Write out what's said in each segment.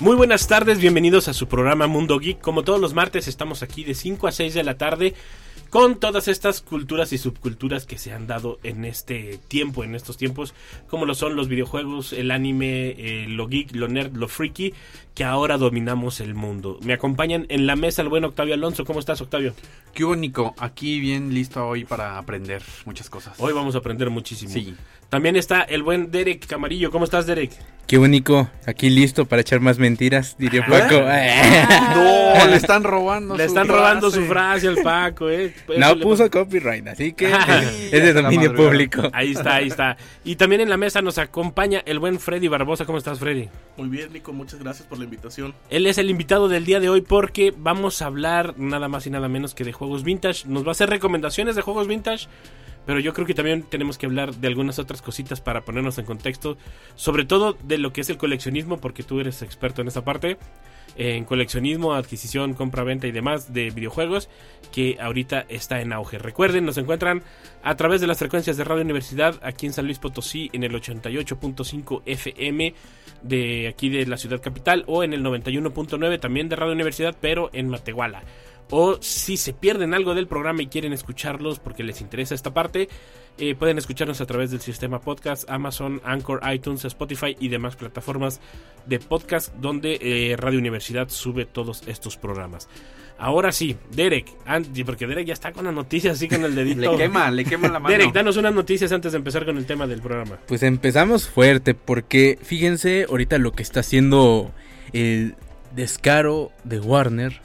Muy buenas tardes, bienvenidos a su programa Mundo Geek. Como todos los martes estamos aquí de 5 a 6 de la tarde con todas estas culturas y subculturas que se han dado en este tiempo, en estos tiempos, como lo son los videojuegos, el anime, eh, lo geek, lo nerd, lo freaky, que ahora dominamos el mundo. Me acompañan en la mesa el buen Octavio Alonso. ¿Cómo estás, Octavio? Qué único, aquí bien listo hoy para aprender muchas cosas. Hoy vamos a aprender muchísimo. Sí. También está el buen Derek Camarillo. ¿Cómo estás, Derek? Qué único, aquí listo para echar más mentiras, diría Paco. No, le están robando. Le su están robando su frase. frase al Paco, ¿eh? No le puso copyright, así que es de dominio público. Ahí está, ahí está. Y también en la mesa nos acompaña el buen Freddy Barbosa. ¿Cómo estás, Freddy? Muy bien, Nico, muchas gracias por la invitación. Él es el invitado del día de hoy porque vamos a hablar nada más y nada menos que de juegos vintage. Nos va a hacer recomendaciones de juegos vintage, pero yo creo que también tenemos que hablar de algunas otras cositas para ponernos en contexto, sobre todo de lo que es el coleccionismo, porque tú eres experto en esa parte. En coleccionismo, adquisición, compra, venta y demás de videojuegos que ahorita está en auge. Recuerden, nos encuentran a través de las frecuencias de Radio Universidad aquí en San Luis Potosí en el 88.5 FM de aquí de la ciudad capital o en el 91.9 también de Radio Universidad pero en Matehuala. O si se pierden algo del programa y quieren escucharlos porque les interesa esta parte, eh, pueden escucharnos a través del sistema podcast, Amazon, Anchor, iTunes, Spotify y demás plataformas de podcast donde eh, Radio Universidad sube todos estos programas. Ahora sí, Derek, porque Derek ya está con las noticias así con el dedito. Le quema, le quema la mano. Derek, danos unas noticias antes de empezar con el tema del programa. Pues empezamos fuerte, porque fíjense ahorita lo que está haciendo el descaro de Warner,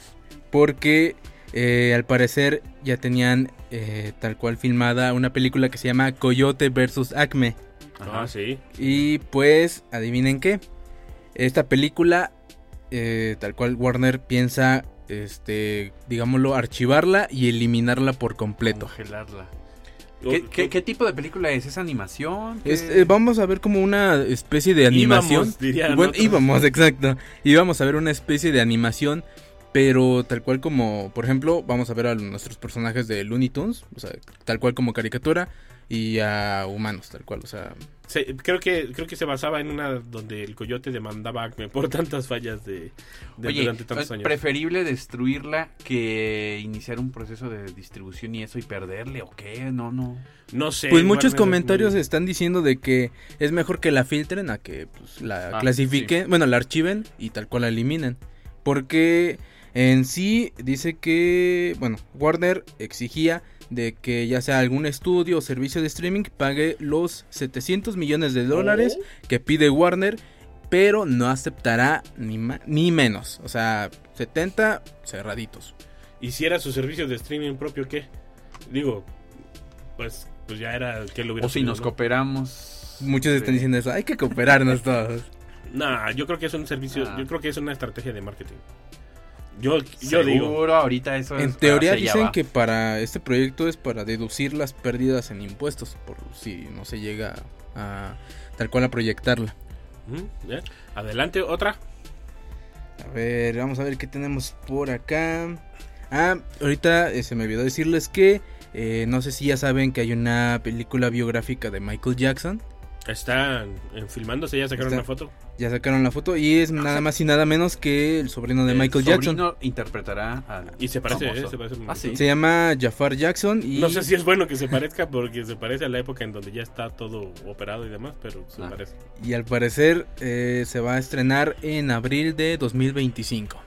porque eh, al parecer ya tenían eh, tal cual filmada una película que se llama Coyote vs. Acme. Ah, sí. Y pues, adivinen qué. Esta película, eh, tal cual Warner piensa, este, digámoslo, archivarla y eliminarla por completo. Congelarla. ¿Qué, qué, qué tipo de película es? ¿Es animación? ¿Qué- Es, eh, vamos a ver como una especie de animación. Íbamos, dirían Bueno, otros. íbamos, exacto. Íbamos a ver una especie de animación, pero tal cual como, por ejemplo, vamos a ver a nuestros personajes de Looney Tunes, o sea, tal cual como caricatura, y a humanos, tal cual, o sea, Se- creo que creo que se basaba en una donde el coyote demandaba a Acme por tantas fallas de, de- Oye, durante tantos es años. preferible destruirla que iniciar un proceso de distribución y eso y perderle o qué? No, no. No sé. Pues muchos Warner es comentarios muy- están diciendo de que es mejor que la filtren a que pues, la Ah, clasifiquen, bueno, la archiven y tal cual la eliminen. Porque en sí dice que, bueno, Warner exigía de que ya sea algún estudio o servicio de streaming pague los 700 millones de dólares que pide Warner, pero no aceptará ni, ni menos. O sea, 70 cerraditos. hiciera su servicio de streaming propio, ¿qué? Digo, pues pues ya era que lo hubiera O si nos ¿no? cooperamos. Muchos están de- diciendo eso, hay que cooperarnos todos. Nah, yo creo que es un servicio, Ah. yo creo que es una estrategia de marketing. Yo, yo digo, Seguro, ahorita eso En es teoría dicen que para este proyecto es para deducir las pérdidas en impuestos, por si no se llega a tal cual a proyectarla. Adelante otra. A ver, vamos a ver qué tenemos por acá. Ah, ahorita eh, se me olvidó decirles que eh, no sé si ya saben que hay una película biográfica de Michael Jackson. Está en filmándose, ya sacaron Está- una foto. Ya sacaron la foto y es nada más y nada menos que el sobrino de El Michael Jackson. sobrino interpretará al Y se parece. ¿eh? Se parece Ah, sí. Se llama Jafar Jackson y No sé si es bueno que se parezca porque se parece a la época en donde ya está todo operado y demás, pero se Ah. parece. y al parecer eh, se va a estrenar en abril de 2025.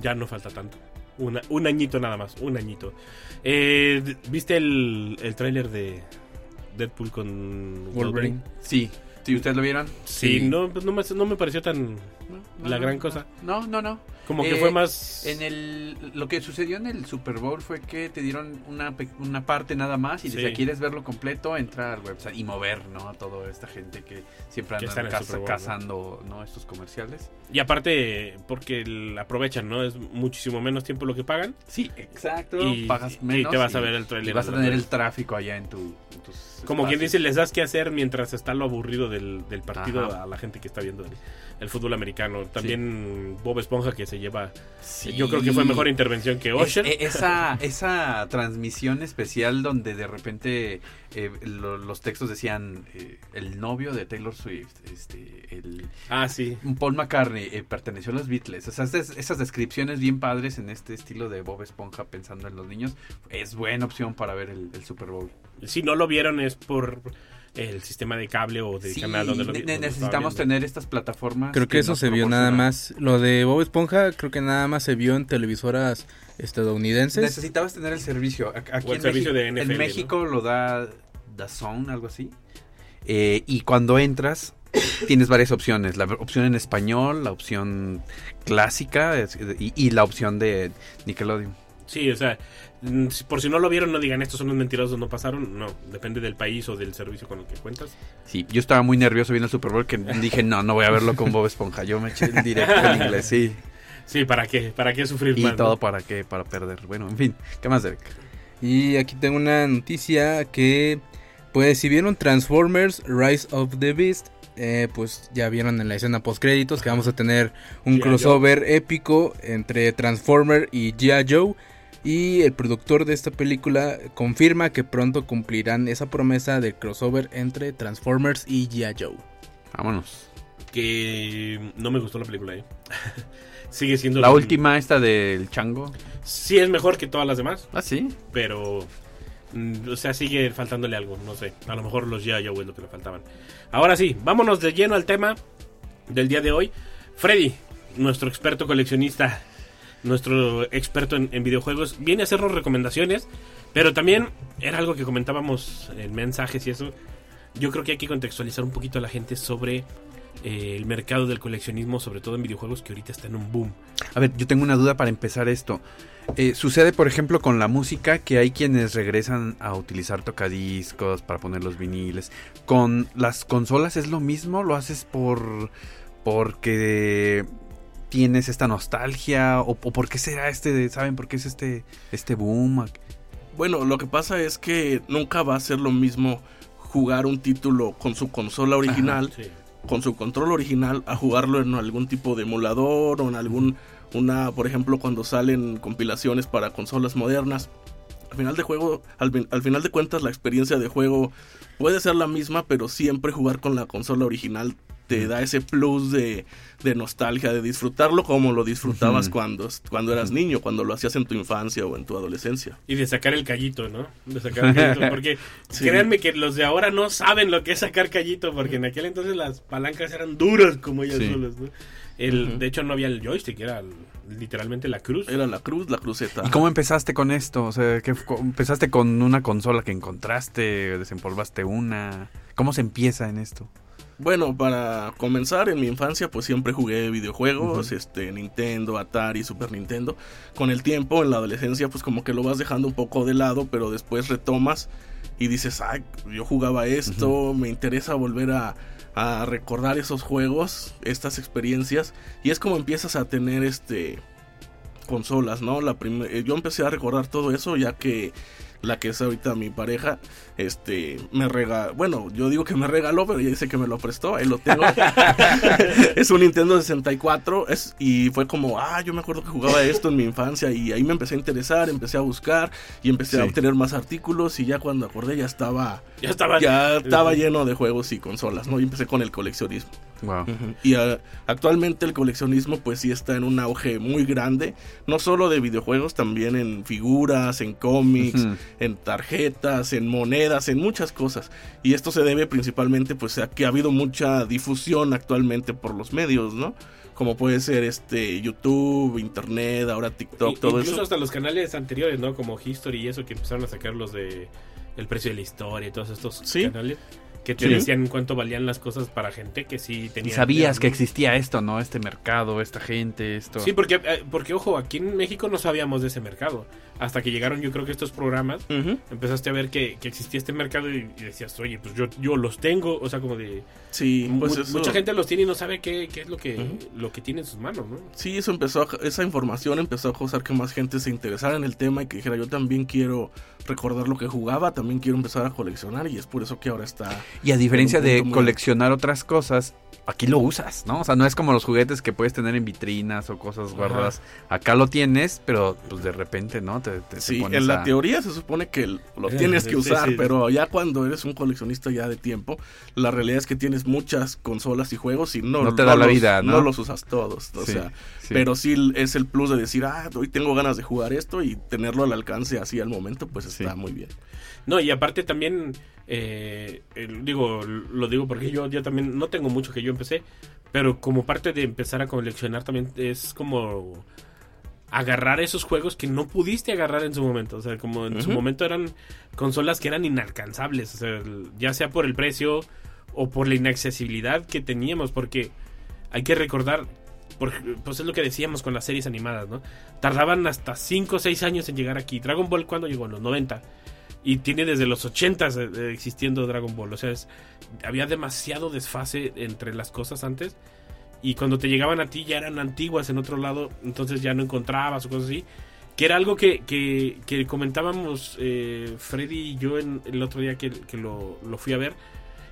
Ya no falta tanto. Una- un añito nada más, un añito. Eh, ¿Viste el, el tráiler de Deadpool con Wolverine. Sí. ¿Sí, ustedes lo vieron? Sí, Sí. no, pues no, me, no me pareció tan No, la gran no. cosa. No, no, no. Como que Eh, fue más... En el, lo que sucedió en el Super Bowl fue que te dieron una, pe- una parte nada más y Sí. si quieres verlo completo, entra al website y mover, ¿no? A toda esta gente que siempre Que anda en cazando, ¿no? Estos comerciales. Y aparte, porque el- aprovechan, ¿no? Es muchísimo menos tiempo lo que pagan. Sí, exacto. Y- pagas y menos. te vas a y- ver el tráiler Y vas a de tener el tráfico allá en, tu, en tus Como quien dice, les das que hacer mientras está lo aburrido del, del partido Ajá. a la gente que está viendo el, el fútbol americano. También Bob Esponja que se lleva... Sí. Yo creo que fue mejor intervención que Es- Osher. e- esa, esa transmisión especial donde de repente eh, lo- los textos decían eh, el novio de Taylor Swift, este, el ah, sí. Paul McCartney eh, perteneció a los Beatles. O sea, esas, esas descripciones bien padres en este estilo de Bob Esponja pensando en los niños es buena opción para ver el, el Super Bowl. Si no lo vieron es por el sistema de cable o de Sí, canal donde lo ne- vi- donde necesitamos tener estas plataformas. Creo que eso se vio nada más. Lo de Bob Esponja, creo que nada más se vio en televisoras estadounidenses. Necesitabas tener el servicio. Aquí O el en servicio México, de NFL, En México lo da DAZN, algo así. Eh, y cuando entras, tienes varias opciones. La opción en español, la opción clásica y, y la opción de Nickelodeon. Sí, o sea, por si no lo vieron, no digan estos son los mentirosos, no pasaron. No, depende del país o del servicio con el que cuentas. Sí, yo estaba muy nervioso viendo el Super Bowl que dije, no, no voy a verlo con Bob Esponja. Yo me eché el directo en inglés, sí. Sí, ¿para qué? ¿Para qué sufrir Y más? no? todo para qué, para perder. Bueno, en fin, ¿qué más, Derek? Y aquí tengo una noticia que, pues, si vieron Transformers Rise of the Beast, eh, pues ya vieron en la escena post créditos que vamos a tener un crossover épico entre Transformer y G.I. Joe. Y el productor de esta película confirma que pronto cumplirán esa promesa del crossover entre Transformers y G.I. Joe. Vámonos. Que no me gustó la película, ¿eh? Sigue siendo... La última, esta del chango. Sí es mejor que todas las demás, Ah, sí. pero... mm, O sea, sigue faltándole algo, no sé. A lo mejor los ya Joe es lo que le faltaban. Ahora sí, vámonos de lleno al tema del día de hoy. Freddy, nuestro experto coleccionista, nuestro experto en, videojuegos, viene a hacernos recomendaciones, pero también era algo que comentábamos en mensajes y eso. Yo creo que hay que contextualizar un poquito a la gente sobre eh, el mercado del coleccionismo, sobre todo en videojuegos, que ahorita está en un boom. A ver, yo tengo una duda para empezar esto. Eh, sucede, por ejemplo, con la música que hay quienes regresan a utilizar tocadiscos para poner los viniles. Con las consolas es lo mismo, lo haces por porque tienes esta nostalgia o, o por qué será este, saben por qué es este este boom. Bueno, lo que pasa es que nunca va a ser lo mismo jugar un título con su consola original, Sí. con su control original, a jugarlo en algún tipo de emulador o en algún, una, por ejemplo, cuando salen compilaciones para consolas modernas. Al final de juego, al final de cuentas, la experiencia de juego puede ser la misma, pero siempre jugar con la consola original te da ese plus de, de nostalgia, de disfrutarlo como lo disfrutabas cuando, cuando eras niño, cuando lo hacías en tu infancia o en tu adolescencia. Y de sacar el callito, ¿no? De sacar el callito, porque Sí. créanme que los de ahora no saben lo que es sacar callito, porque en aquel entonces las palancas eran duras como ellas Sí. solas, ¿no? El. De hecho no había el joystick, era el- literalmente la cruz. Era la cruz, la cruceta. ¿Y cómo empezaste con esto? O sea, ¿qué empezaste con una consola que encontraste, desempolvaste una. ¿Cómo se empieza en esto? Bueno, para comenzar, en mi infancia pues siempre jugué videojuegos, este, Nintendo, Atari, Super Nintendo. Con el tiempo, en la adolescencia, pues como que lo vas dejando un poco de lado, pero después retomas y dices, ay, yo jugaba esto, me interesa volver a, a recordar esos juegos, estas experiencias. Y es como empiezas a tener este consolas, ¿no? La eh, yo empecé a recordar todo eso ya que la que es ahorita mi pareja, este, me regaló, bueno, yo digo que me regaló, pero ella dice que me lo prestó, ahí lo tengo. es un Nintendo 64, es, y fue como, ah, yo me acuerdo que jugaba esto en mi infancia, y ahí me empecé a interesar, empecé a buscar, y empecé a obtener más artículos, y ya cuando acordé ya estaba, Ya estaba. ya estaba lleno de juegos y consolas, ¿no? Y empecé con el coleccionismo. Wow. Y ah, actualmente el coleccionismo pues sí está en un auge muy grande, no solo de videojuegos, también en figuras, en cómics, en tarjetas, en monedas, en muchas cosas. Y esto se debe principalmente pues a que ha habido mucha difusión actualmente por los medios, ¿no? Como puede ser este YouTube, internet, ahora TikTok, todo incluso eso. hasta los canales anteriores, ¿no? Como History y eso que empezaron a sacar los de El precio de la historia y todos estos Sí. canales. Que te Sí. decían cuánto valían las cosas para gente que sí Y tenía. sabías que existía esto, ¿no? Este mercado, esta gente, esto. Sí, porque, eh, porque ojo, aquí en México no sabíamos de ese mercado. Hasta que llegaron, yo creo que estos programas, empezaste a ver que, que existía este mercado y, y decías, oye, pues yo, yo los tengo. O sea, como de. Sí, pues mu- eso- Mucha gente los tiene y no sabe qué, qué es lo que, lo que tiene en sus manos, ¿no? Sí, eso empezó, a- esa información empezó a causar que más gente se interesara en el tema y que dijera yo también quiero recordar lo que jugaba, también quiero empezar a coleccionar y es por eso que ahora está... Y a diferencia de muy- coleccionar otras cosas, aquí lo usas, ¿no? O sea, no es como los juguetes que puedes tener en vitrinas o cosas guardadas. Acá lo tienes, pero pues de repente, ¿no? Te, te- Sí, pones en la a- teoría se supone que lo tienes que usar, sí. pero ya cuando eres un coleccionista ya de tiempo, la realidad es que tienes muchas consolas y juegos y no, No te da la los- vida, ¿no? No los usas todos, o Sí, sea, sí. pero sí es el plus de decir, ah, hoy tengo ganas de jugar esto y tenerlo al alcance así al momento, pues está muy bien. No, y aparte también, eh, digo, lo digo porque yo, yo también no tengo mucho que yo empecé, pero como parte de empezar a coleccionar también es como agarrar esos juegos que no pudiste agarrar en su momento. O sea, como en su momento eran consolas que eran inalcanzables, o sea, ya sea por el precio o por la inaccesibilidad que teníamos, porque hay que recordar, por- pues es lo que decíamos con las series animadas, ¿no? Tardaban hasta 5 o 6 años en llegar aquí. Dragon Ball cuando llegó en los 90 y tiene desde los 80 eh, existiendo Dragon Ball, o sea, es- había demasiado desfase entre las cosas antes y cuando te llegaban a ti ya eran antiguas en otro lado, entonces ya no encontrabas o cosas así. Que era algo que, que, que comentábamos eh, Freddy y yo en, el otro día que, que lo, lo fui a ver,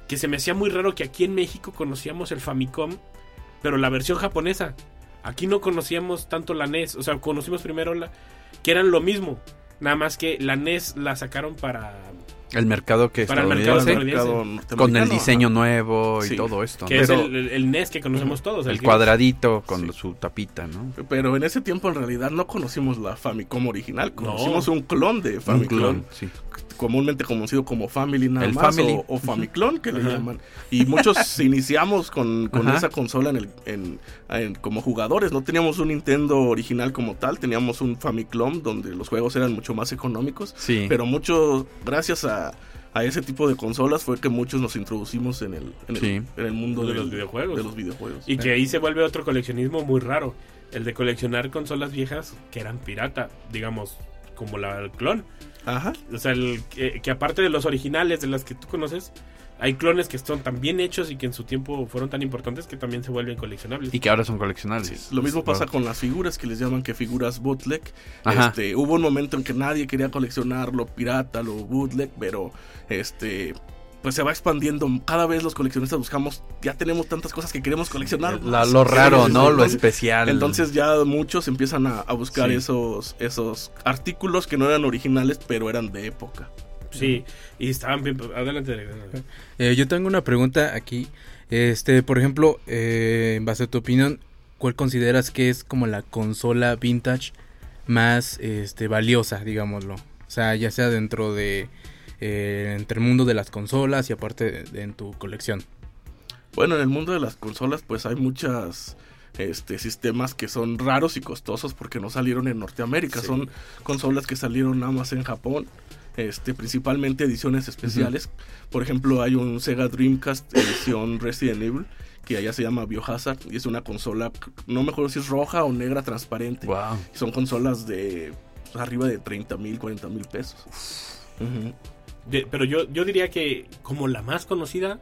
que se me hacía muy raro que aquí en México conocíamos el Famicom, pero la versión japonesa. Aquí no conocíamos tanto la NES, o sea, conocimos primero la que eran lo mismo, nada más que la NES la sacaron para El mercado que estadounidense. con el diseño ajá. nuevo y Sí. todo esto. que ¿no? es Pero- el, NES que conocemos todos, el cuadradito con su tapita, ¿no? Pero en ese tiempo en realidad no conocimos la Famicom original, conocimos No. un clon de Un Famicom. clon, sí. Comúnmente conocido como Family nada El más Family. O, o Famiclon que le Ajá. llaman y muchos iniciamos con, con esa consola en el, en, en- como jugadores no teníamos un Nintendo original como tal teníamos un Famiclon donde los juegos eran mucho más económicos Sí. pero muchos gracias a, a ese tipo de consolas fue que muchos nos introducimos en el, en el, Sí. en el mundo De del- los videojuegos. de los videojuegos Y que ahí se vuelve otro coleccionismo muy raro. El de coleccionar consolas viejas que eran pirata, digamos, como la el clon. Ajá. O sea, el, que, que aparte de los originales, de las que tú conoces, hay clones que son tan bien hechos y que en su tiempo fueron tan importantes que también se vuelven coleccionables. Y que ahora son coleccionables. Lo mismo pasa con las figuras que les llaman que figuras bootleg. Ajá. Este, hubo un momento en que nadie quería coleccionar lo pirata, lo bootleg, pero este pues se va expandiendo. Cada vez los coleccionistas buscamos, ya tenemos tantas cosas que queremos coleccionar. La- más. lo raro, ¿no? Lo especial. Entonces ya muchos empiezan a, a buscar Sí. esos, esos artículos que no eran originales, pero eran de época. Sí, y estaban bien. Adelante. adelante. Eh, yo tengo una pregunta aquí. Este, por ejemplo, eh, en base a tu opinión, ¿cuál consideras que es como la consola vintage más este, valiosa, digámoslo? O sea, ya sea dentro de eh, entre el mundo de las consolas y aparte en tu colección. Bueno, en el mundo de las consolas, pues hay muchas este, sistemas que son raros y costosos porque no salieron en Norteamérica. Sí. Son consolas que salieron nada más en Japón. Este, principalmente ediciones especiales. Por ejemplo, hay un Sega Dreamcast edición Resident Evil que allá se llama Biohazard y es una consola, no me acuerdo si es roja o negra transparente. Wow. Son consolas de pues, arriba de 30 mil, 40 mil pesos. Ujú. De- pero yo, yo diría que como la más conocida,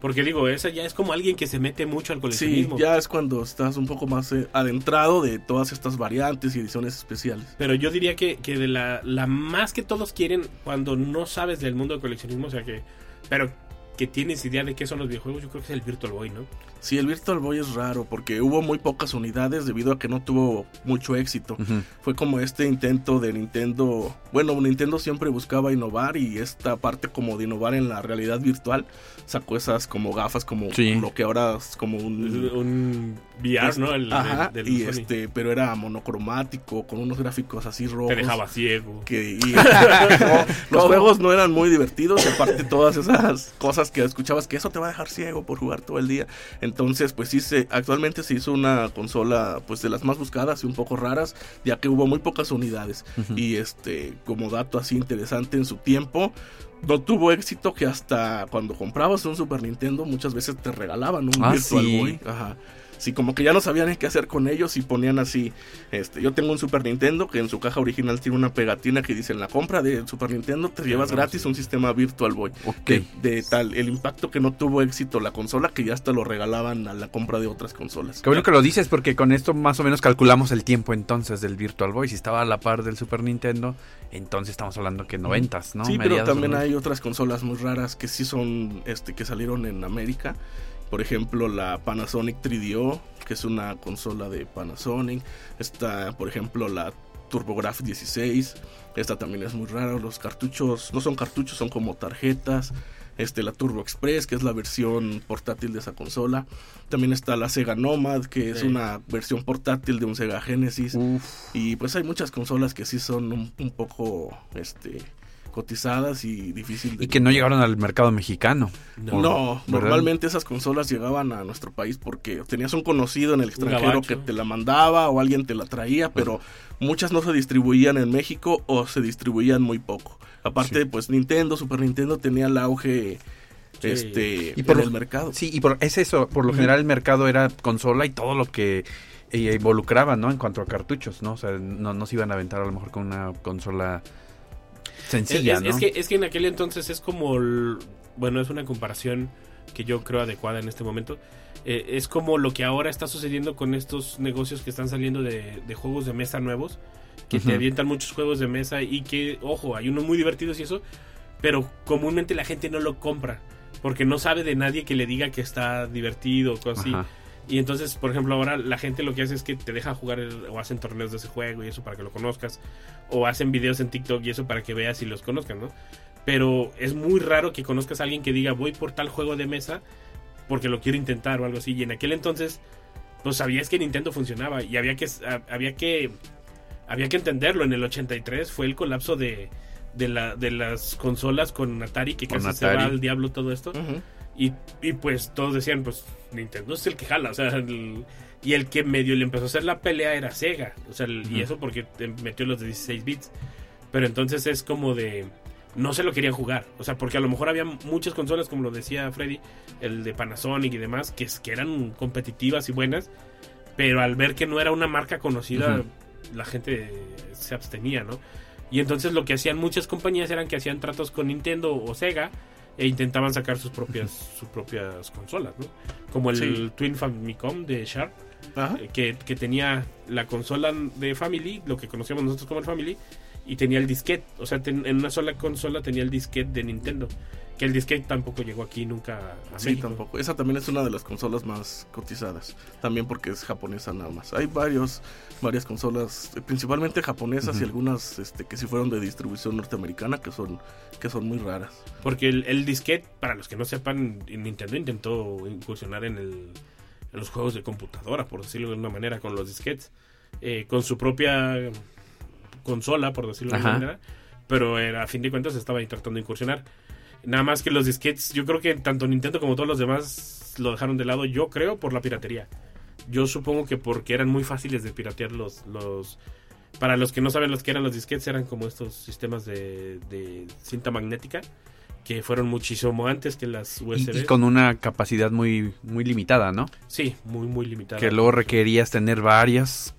porque digo, esa ya es como alguien que se mete mucho al Sí, coleccionismo. ya es cuando estás un poco más eh, adentrado de todas estas variantes y ediciones especiales. Pero yo diría que, que de la, la más que todos quieren cuando no sabes del mundo del coleccionismo, o sea que, pero que tienes idea de qué son los videojuegos, yo creo que es el Virtual Boy, ¿no? Sí, el Virtual Boy es raro porque hubo muy pocas unidades debido a que no tuvo mucho éxito. Fue como este intento de Nintendo. Bueno, Nintendo siempre buscaba innovar y esta parte como de innovar en la realidad virtual sacó esas como gafas como Sí. lo que ahora es como un Un VR, ¿no? El, Ajá, del- del y Sony. este, pero era monocromático con unos gráficos así rojos. Te dejaba ciego. que y- no, los juegos no eran muy divertidos y aparte todas esas cosas que escuchabas que eso te va a dejar ciego por jugar todo el día entonces pues sí se actualmente se hizo una consola pues de las más buscadas y un poco raras ya que hubo muy pocas unidades y este como dato así interesante en su tiempo no tuvo éxito que hasta cuando comprabas un Super Nintendo muchas veces te regalaban un Ah, Virtual ¿sí? Boy. Ajá. Sí, como que ya no sabían qué hacer con ellos y ponían así, este, yo tengo un Super Nintendo que en su caja original tiene una pegatina que dice en la compra de Super Nintendo te llevas no, gratis sí. un sistema Virtual Boy. Ok. De, de tal, el impacto que no tuvo éxito la consola que ya hasta lo regalaban a la compra de otras consolas. Qué bueno que lo dices porque con esto más o menos calculamos el tiempo entonces del Virtual Boy. Si estaba a la par del Super Nintendo, entonces estamos hablando que noventas, ¿no? Sí, pero también hay otras consolas muy raras que sí son, este, que salieron en América. Por ejemplo, la Panasonic 3DO, que es una consola de Panasonic. Está, por ejemplo, la TurboGrafx 16. Esta también es muy rara. Los cartuchos no son cartuchos, son como tarjetas. Este, la Turbo Express, que es la versión portátil de esa consola. También está la Sega Nomad, que es Sí. una versión portátil de un Sega Genesis. Uf. Y pues hay muchas consolas que sí son un, un poco este cotizadas y difícil de Y que no llegaron al mercado mexicano. No. normalmente esas consolas llegaban a nuestro país porque tenías un conocido en el extranjero que te la mandaba o alguien te la traía, pero muchas no se distribuían en México o se distribuían muy poco. Aparte, pues Nintendo, Super Nintendo tenía el auge Sí. este Y por en lo- el mercado. Sí, y por, es eso. Por lo general el mercado era consola y todo lo que eh, involucraba, ¿no? En cuanto a cartuchos, ¿no? O sea, no, no se iban a aventar a lo mejor con una consola sencilla, es, ¿no? es que, es que en aquel entonces es como. el- bueno, es una comparación que yo creo adecuada en este momento. Eh, es como lo que ahora está sucediendo con estos negocios que están saliendo de, de juegos de mesa nuevos. Que te Ujú. avientan muchos juegos de mesa y que, ojo, hay unos muy divertidos y eso. Pero comúnmente la gente no lo compra. Porque no sabe de nadie que le diga que está divertido o cosas así. Y entonces, por ejemplo, ahora la gente lo que hace es que te deja jugar el- o hacen torneos de ese juego y eso para que lo conozcas. O hacen videos en TikTok y eso para que veas y los conozcas, ¿no? Pero es muy raro que conozcas a alguien que diga voy por tal juego de mesa porque lo quiero intentar o algo así. Y en aquel entonces, pues sabías que Nintendo funcionaba y había que, a- había que, había que entenderlo. En el 83 fue el colapso de, de, la, de las consolas con Atari que Con casi se va al diablo todo esto. Y, y pues todos decían, pues Nintendo es el que jala, o sea, el- y el que medio le empezó a hacer la pelea era Sega, o sea, el- y eso porque metió los de 16 bits. Pero entonces es como de no se lo querían jugar, o sea, porque a lo mejor había muchas consolas como lo decía Freddy, el de Panasonic y demás que, es- que eran competitivas y buenas, pero al ver que no era una marca conocida, la gente se abstenía, ¿no? Y entonces lo que hacían muchas compañías eran que hacían tratos con Nintendo o Sega e intentaban sacar sus propias sus propias consolas, ¿no? Como el Sí. Twin Famicom de Sharp, eh, que, que tenía la consola de Family, lo que conocíamos nosotros como el Family, y tenía el disquete, o sea, ten- en una sola consola tenía el disquete de Nintendo, que el disquete tampoco llegó aquí nunca a Sí, México. tampoco. Esa también es una de las consolas más cotizadas. También porque es japonesa nada más. Hay varios, varias consolas, eh, principalmente japonesas y algunas este, que sí fueron de distribución norteamericana, que son, que son muy raras. Porque el, el disquete, para los que no sepan, Nintendo intentó incursionar en, el, en los juegos de computadora, por decirlo de una manera, con los disquetes. Eh, con su propia consola, por decirlo de una manera. Pero era, a fin de cuentas estaba ahí tratando de incursionar. Nada más que los disquetes, yo creo que tanto Nintendo como todos los demás lo dejaron de lado, yo creo, por la piratería. Yo supongo que porque eran muy fáciles de piratear los... los para los que no saben los que eran los disquetes, eran como estos sistemas de, de cinta magnética que fueron muchísimo antes que las USB. Y, y con una capacidad muy, muy limitada, ¿no? Sí, muy, muy limitada. Que luego requerías tener varias,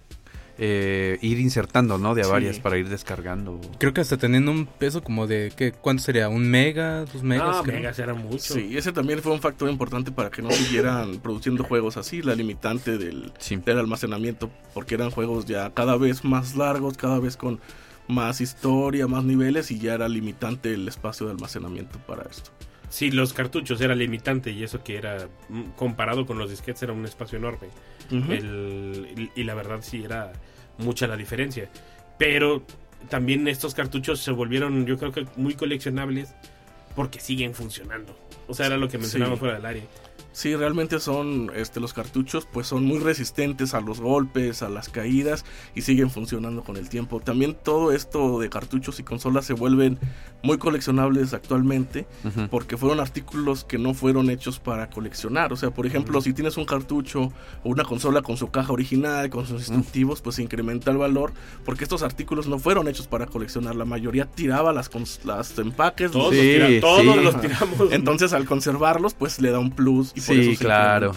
eh, ir insertando, ¿no? De a Sí. varias para ir descargando. Creo que hasta teniendo un peso como de, ¿qué? ¿cuánto sería? ¿Un mega? ¿Dos megas? Ah, creo? megas era mucho. Sí, ese también fue un factor importante para que no siguieran produciendo juegos así, la limitante del, Sí. del almacenamiento, porque eran juegos ya cada vez más largos, cada vez con más historia, más niveles y ya era limitante el espacio de almacenamiento para esto. Sí, los cartuchos era limitante y eso que era mm, comparado con los disquetes era un espacio enorme. El- y, la verdad sí era mucha la diferencia. Pero también estos cartuchos se volvieron yo creo que muy coleccionables porque siguen funcionando. O sea, era lo que mencionábamos Sí. fuera del área. Sí, realmente son, este, los cartuchos pues son muy resistentes a los golpes, a las caídas y siguen funcionando con el tiempo. También todo esto de cartuchos y consolas se vuelven muy coleccionables actualmente Ujú. porque fueron artículos que no fueron hechos para coleccionar. O sea, por ejemplo, si tienes un cartucho o una consola con su caja original, con sus instructivos, pues incrementa el valor porque estos artículos no fueron hechos para coleccionar. La mayoría tiraba las, las empaques. Todos, los- los, tira- Sí, todos sí. los tiramos. Entonces, al conservarlos, pues le da un plus y Sí, claro.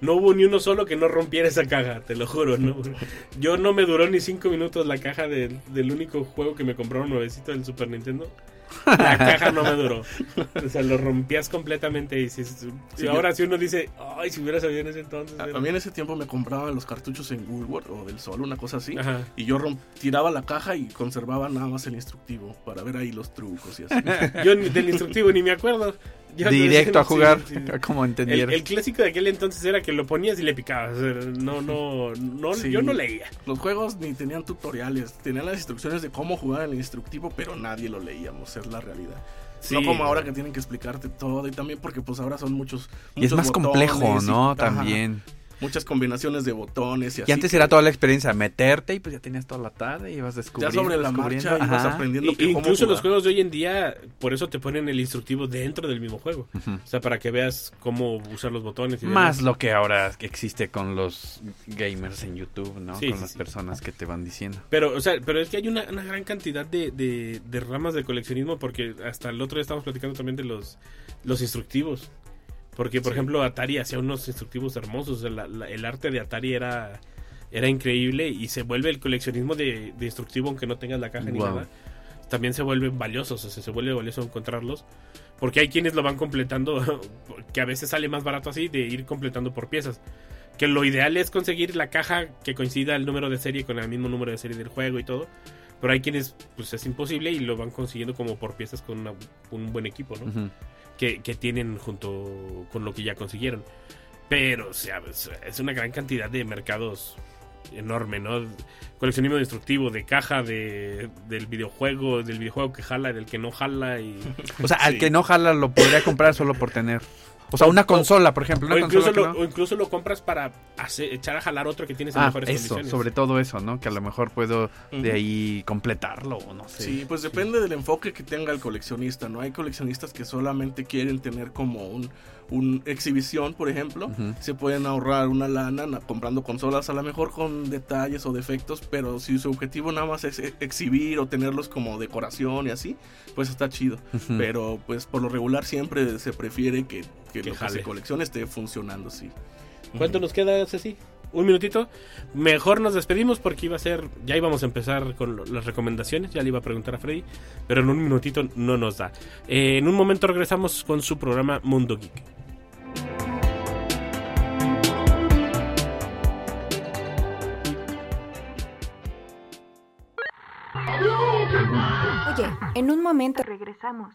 No hubo ni uno solo que no rompiera esa caja, te lo juro. ¿no? Yo no me duró ni cinco minutos la caja del, del único juego que me compraron nuevecito del Super Nintendo. La caja no me duró. O sea, lo rompías completamente. Y, si, si Sí, ahora si uno dice, ay, si hubiera sabido en ese entonces. A, era-". a mí en ese tiempo me compraban los cartuchos en Woolworth o del Sol, una cosa así. Ajá. Y yo tiraba la caja y conservaba nada más el instructivo para ver ahí los trucos y así. Yo ni- del instructivo ni me acuerdo. Yo- Directo a jugar, sí, sí. como entendieron. el clásico de aquel entonces era que lo ponías y le picabas. No, no, no, Sí. yo no leía. Los juegos ni tenían tutoriales, tenían las instrucciones de cómo jugar el instructivo, pero nadie lo leíamos, es la realidad. Sí. No como ahora que tienen que explicarte todo y también porque pues ahora son muchos... Y es muchos más complejo, y- ¿no? ajá, También. Muchas combinaciones de botones y así. Y antes que era toda la experiencia, meterte y pues ya tenías toda la tarde y ibas Ya descubriendo. sobre la marcha ibas aprendiendo Y- incluso los juegos de hoy en día, por eso te ponen el instructivo dentro del mismo juego. O sea, para que veas cómo usar los botones. Y Más demás. lo que ahora existe con los gamers en YouTube, ¿no? Sí, con sí, las sí. personas que te van diciendo. Pero, o sea, pero es que hay una, una gran cantidad de, de- de ramas de coleccionismo porque hasta el otro día estábamos platicando también de los, los instructivos. Porque, por ejemplo, Atari hacía unos instructivos hermosos. sea, la- el arte de Atari era, era increíble y se vuelve el coleccionismo de, de instructivo aunque no tengas la caja ni Wow. nada. También se vuelven valiosos, o sea, se vuelve valioso encontrarlos. Porque hay quienes lo van completando, que a veces sale más barato así, de ir completando por piezas. Que lo ideal es conseguir la caja que coincida el número de serie con el mismo número de serie del juego y todo. Pero hay quienes, pues es imposible y lo van consiguiendo como por piezas con una- un buen equipo, ¿no? Ujú. Que, que tienen junto con lo que ya consiguieron. Pero, o sea, es- es una gran cantidad de mercados enorme, ¿no? Coleccionismo destructivo, de caja, de, del videojuego, del videojuego que jala, del que no jala y... O sea, al que no jala lo podría comprar solo por tener. O sea, una consola, por ejemplo. Una O incluso, consola lo, o incluso lo compras para hacer- echar a jalar otro que tienes en Ah, mejores eso, condiciones. sobre todo eso, ¿no? Que a lo mejor puedo de ahí completarlo o no sé. Sí, pues depende del enfoque que tenga el coleccionista, ¿no? Hay coleccionistas que solamente quieren tener como un, un exhibición, por ejemplo. Se pueden ahorrar una lana na- comprando consolas, a lo mejor con detalles o defectos, pero si su objetivo nada más es e- exhibir o tenerlos como decoración y así, pues está chido. Pero pues por lo regular siempre se prefiere que, que Que lo que jale. se coleccione esté funcionando, sí. ¿Cuánto nos queda, Ceci? Un minutito. Mejor nos despedimos porque iba a ser. Ya íbamos a empezar con lo- las recomendaciones. Ya le iba a preguntar a Freddy. Pero en un minutito no nos da. Eh, en un momento regresamos con su programa Mundo Geek. Oye, en un momento Regresamos.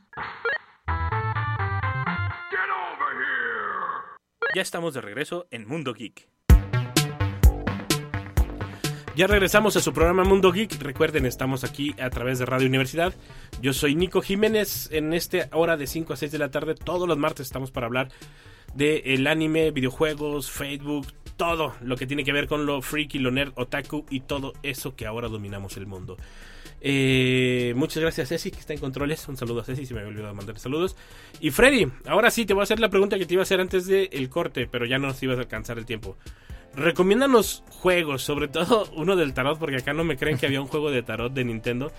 Ya estamos de regreso en Mundo Geek. Ya regresamos a su programa Mundo Geek. Recuerden, estamos aquí a través de Radio Universidad. Yo soy Nico Jiménez. En esta hora de 5 a 6 de la tarde, todos los martes estamos para hablar de el anime, videojuegos, Facebook, todo lo que tiene que ver con lo freaky, lo nerd, otaku y todo eso que ahora dominamos el mundo. Eh, muchas gracias Ceci que está en controles. Un saludo a Ceci, si me había olvidado mandar saludos. Y Freddy, ahora sí te voy a hacer la pregunta que te iba a hacer antes del corte, pero ya no nos ibas a alcanzar el tiempo. Recomiéndanos juegos, sobre todo uno del tarot, porque acá no me creen que había un juego de tarot de Nintendo.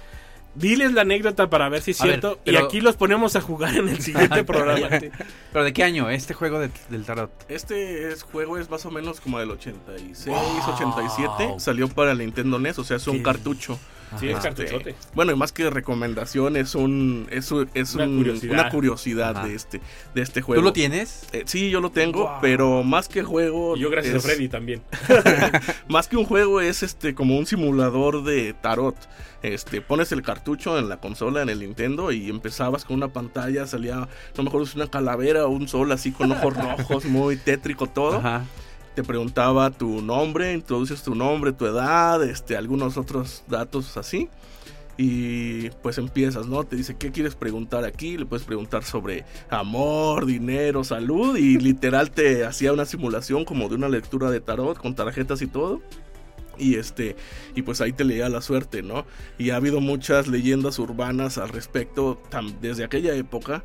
Diles la anécdota para ver si es A ver, cierto. pero- Y aquí los ponemos a jugar en el siguiente programa. ¿Pero de qué año? Este juego de- del tarot. Este es- juego es más o menos como del 86, Wow. 87. Salió para el Nintendo NES, o sea, es un ¿Qué? cartucho. Sí, es Ajá. cartuchote. Bueno, y más que recomendación, es un es, un- es Una un- curiosidad. una curiosidad Ajá. de este de este juego. ¿Tú lo tienes? Eh, sí, yo lo tengo, Wow. pero más que juego Y yo gracias es- a Freddy también. más que un juego es este como un simulador de tarot. Este, pones el cartucho en la consola en el Nintendo y empezabas con una pantalla, salía, no me acuerdo si una calavera o un sol así con ojos rojos, muy tétrico todo. Ajá. Te preguntaba tu nombre, introduces tu nombre, tu edad, este, algunos otros datos así. y pues empiezas, ¿no? Te dice, ¿qué quieres preguntar aquí? Le puedes preguntar sobre amor, dinero, salud y literal te hacía una simulación como de una lectura de tarot con tarjetas y todo. Y este, y pues ahí te leía la suerte, ¿no? Y ha habido muchas leyendas urbanas al respecto desde aquella época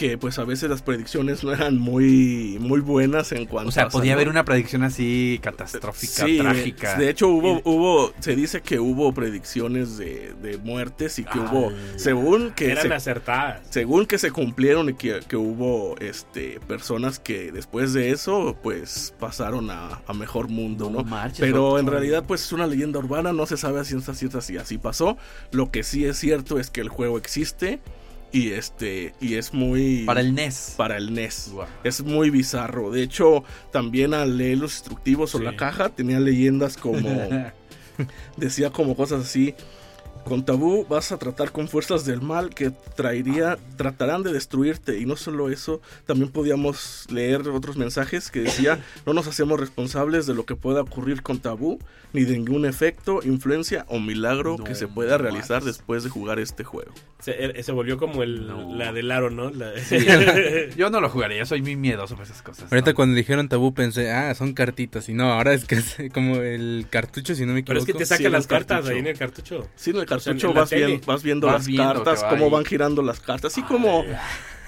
que pues a veces las predicciones no eran muy muy buenas en cuanto O sea, a podía salud. haber una predicción así catastrófica, Sí, trágica. De hecho, hubo, hubo, se dice que hubo predicciones de, de muertes y que hubo, según que Eran se, acertadas. según que se cumplieron y que, que hubo este personas que después de eso pues pasaron a, a mejor mundo, ¿no? marches, Pero doctor. en realidad pues es una leyenda urbana, no se sabe a ciencia cierta si así pasó. Lo que sí es cierto es que el juego existe y este y es muy Para el NES. para el NES. Es muy bizarro. De hecho, también al leer los instructivos o la caja tenía leyendas como decía como cosas así. Con tabú vas a tratar con fuerzas del mal que traería, tratarán de destruirte. Y no solo eso, también podíamos leer otros mensajes que decía, no nos hacemos responsables de lo que pueda ocurrir con tabú, ni de ningún efecto, influencia o milagro No que se pueda realizar después de jugar este juego. Se, er- se volvió como el, No. la del aro, ¿no? La- Yo no lo jugaría, yo soy muy miedoso por esas cosas. Ahorita ¿no? cuando dijeron tabú pensé, ah, son cartitas. Y no, ahora es que es como el cartucho, si no me Pero equivoco. es que te Sí, en las cartas cartucho. ahí en el cartucho. Sí, en el sea, en cartucho la vas, tele. bien- vas viendo Vas las viendo cartas, va cómo ahí. van girando las cartas. Así como,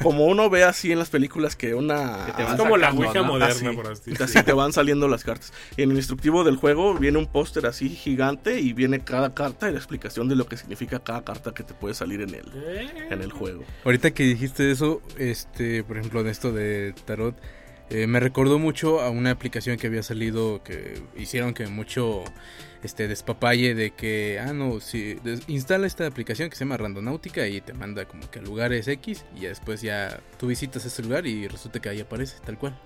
como uno ve así en las películas que una... Que te Es como la Ouija ¿no? moderna, Así. por así Así te van saliendo las cartas. En el instructivo del juego viene un póster así gigante y viene cada carta y la explicación de lo que significa cada carta que te puede salir en el, en el juego. Ahorita que dijiste eso, este, por ejemplo, en esto de tarot, eh, me recordó mucho a una aplicación que había salido que hicieron que mucho este despapalle de que, ah, no, si des- instala esta aplicación que se llama Randonáutica y te manda como que a lugares X y después ya tú visitas ese lugar y resulta que ahí aparece, tal cual.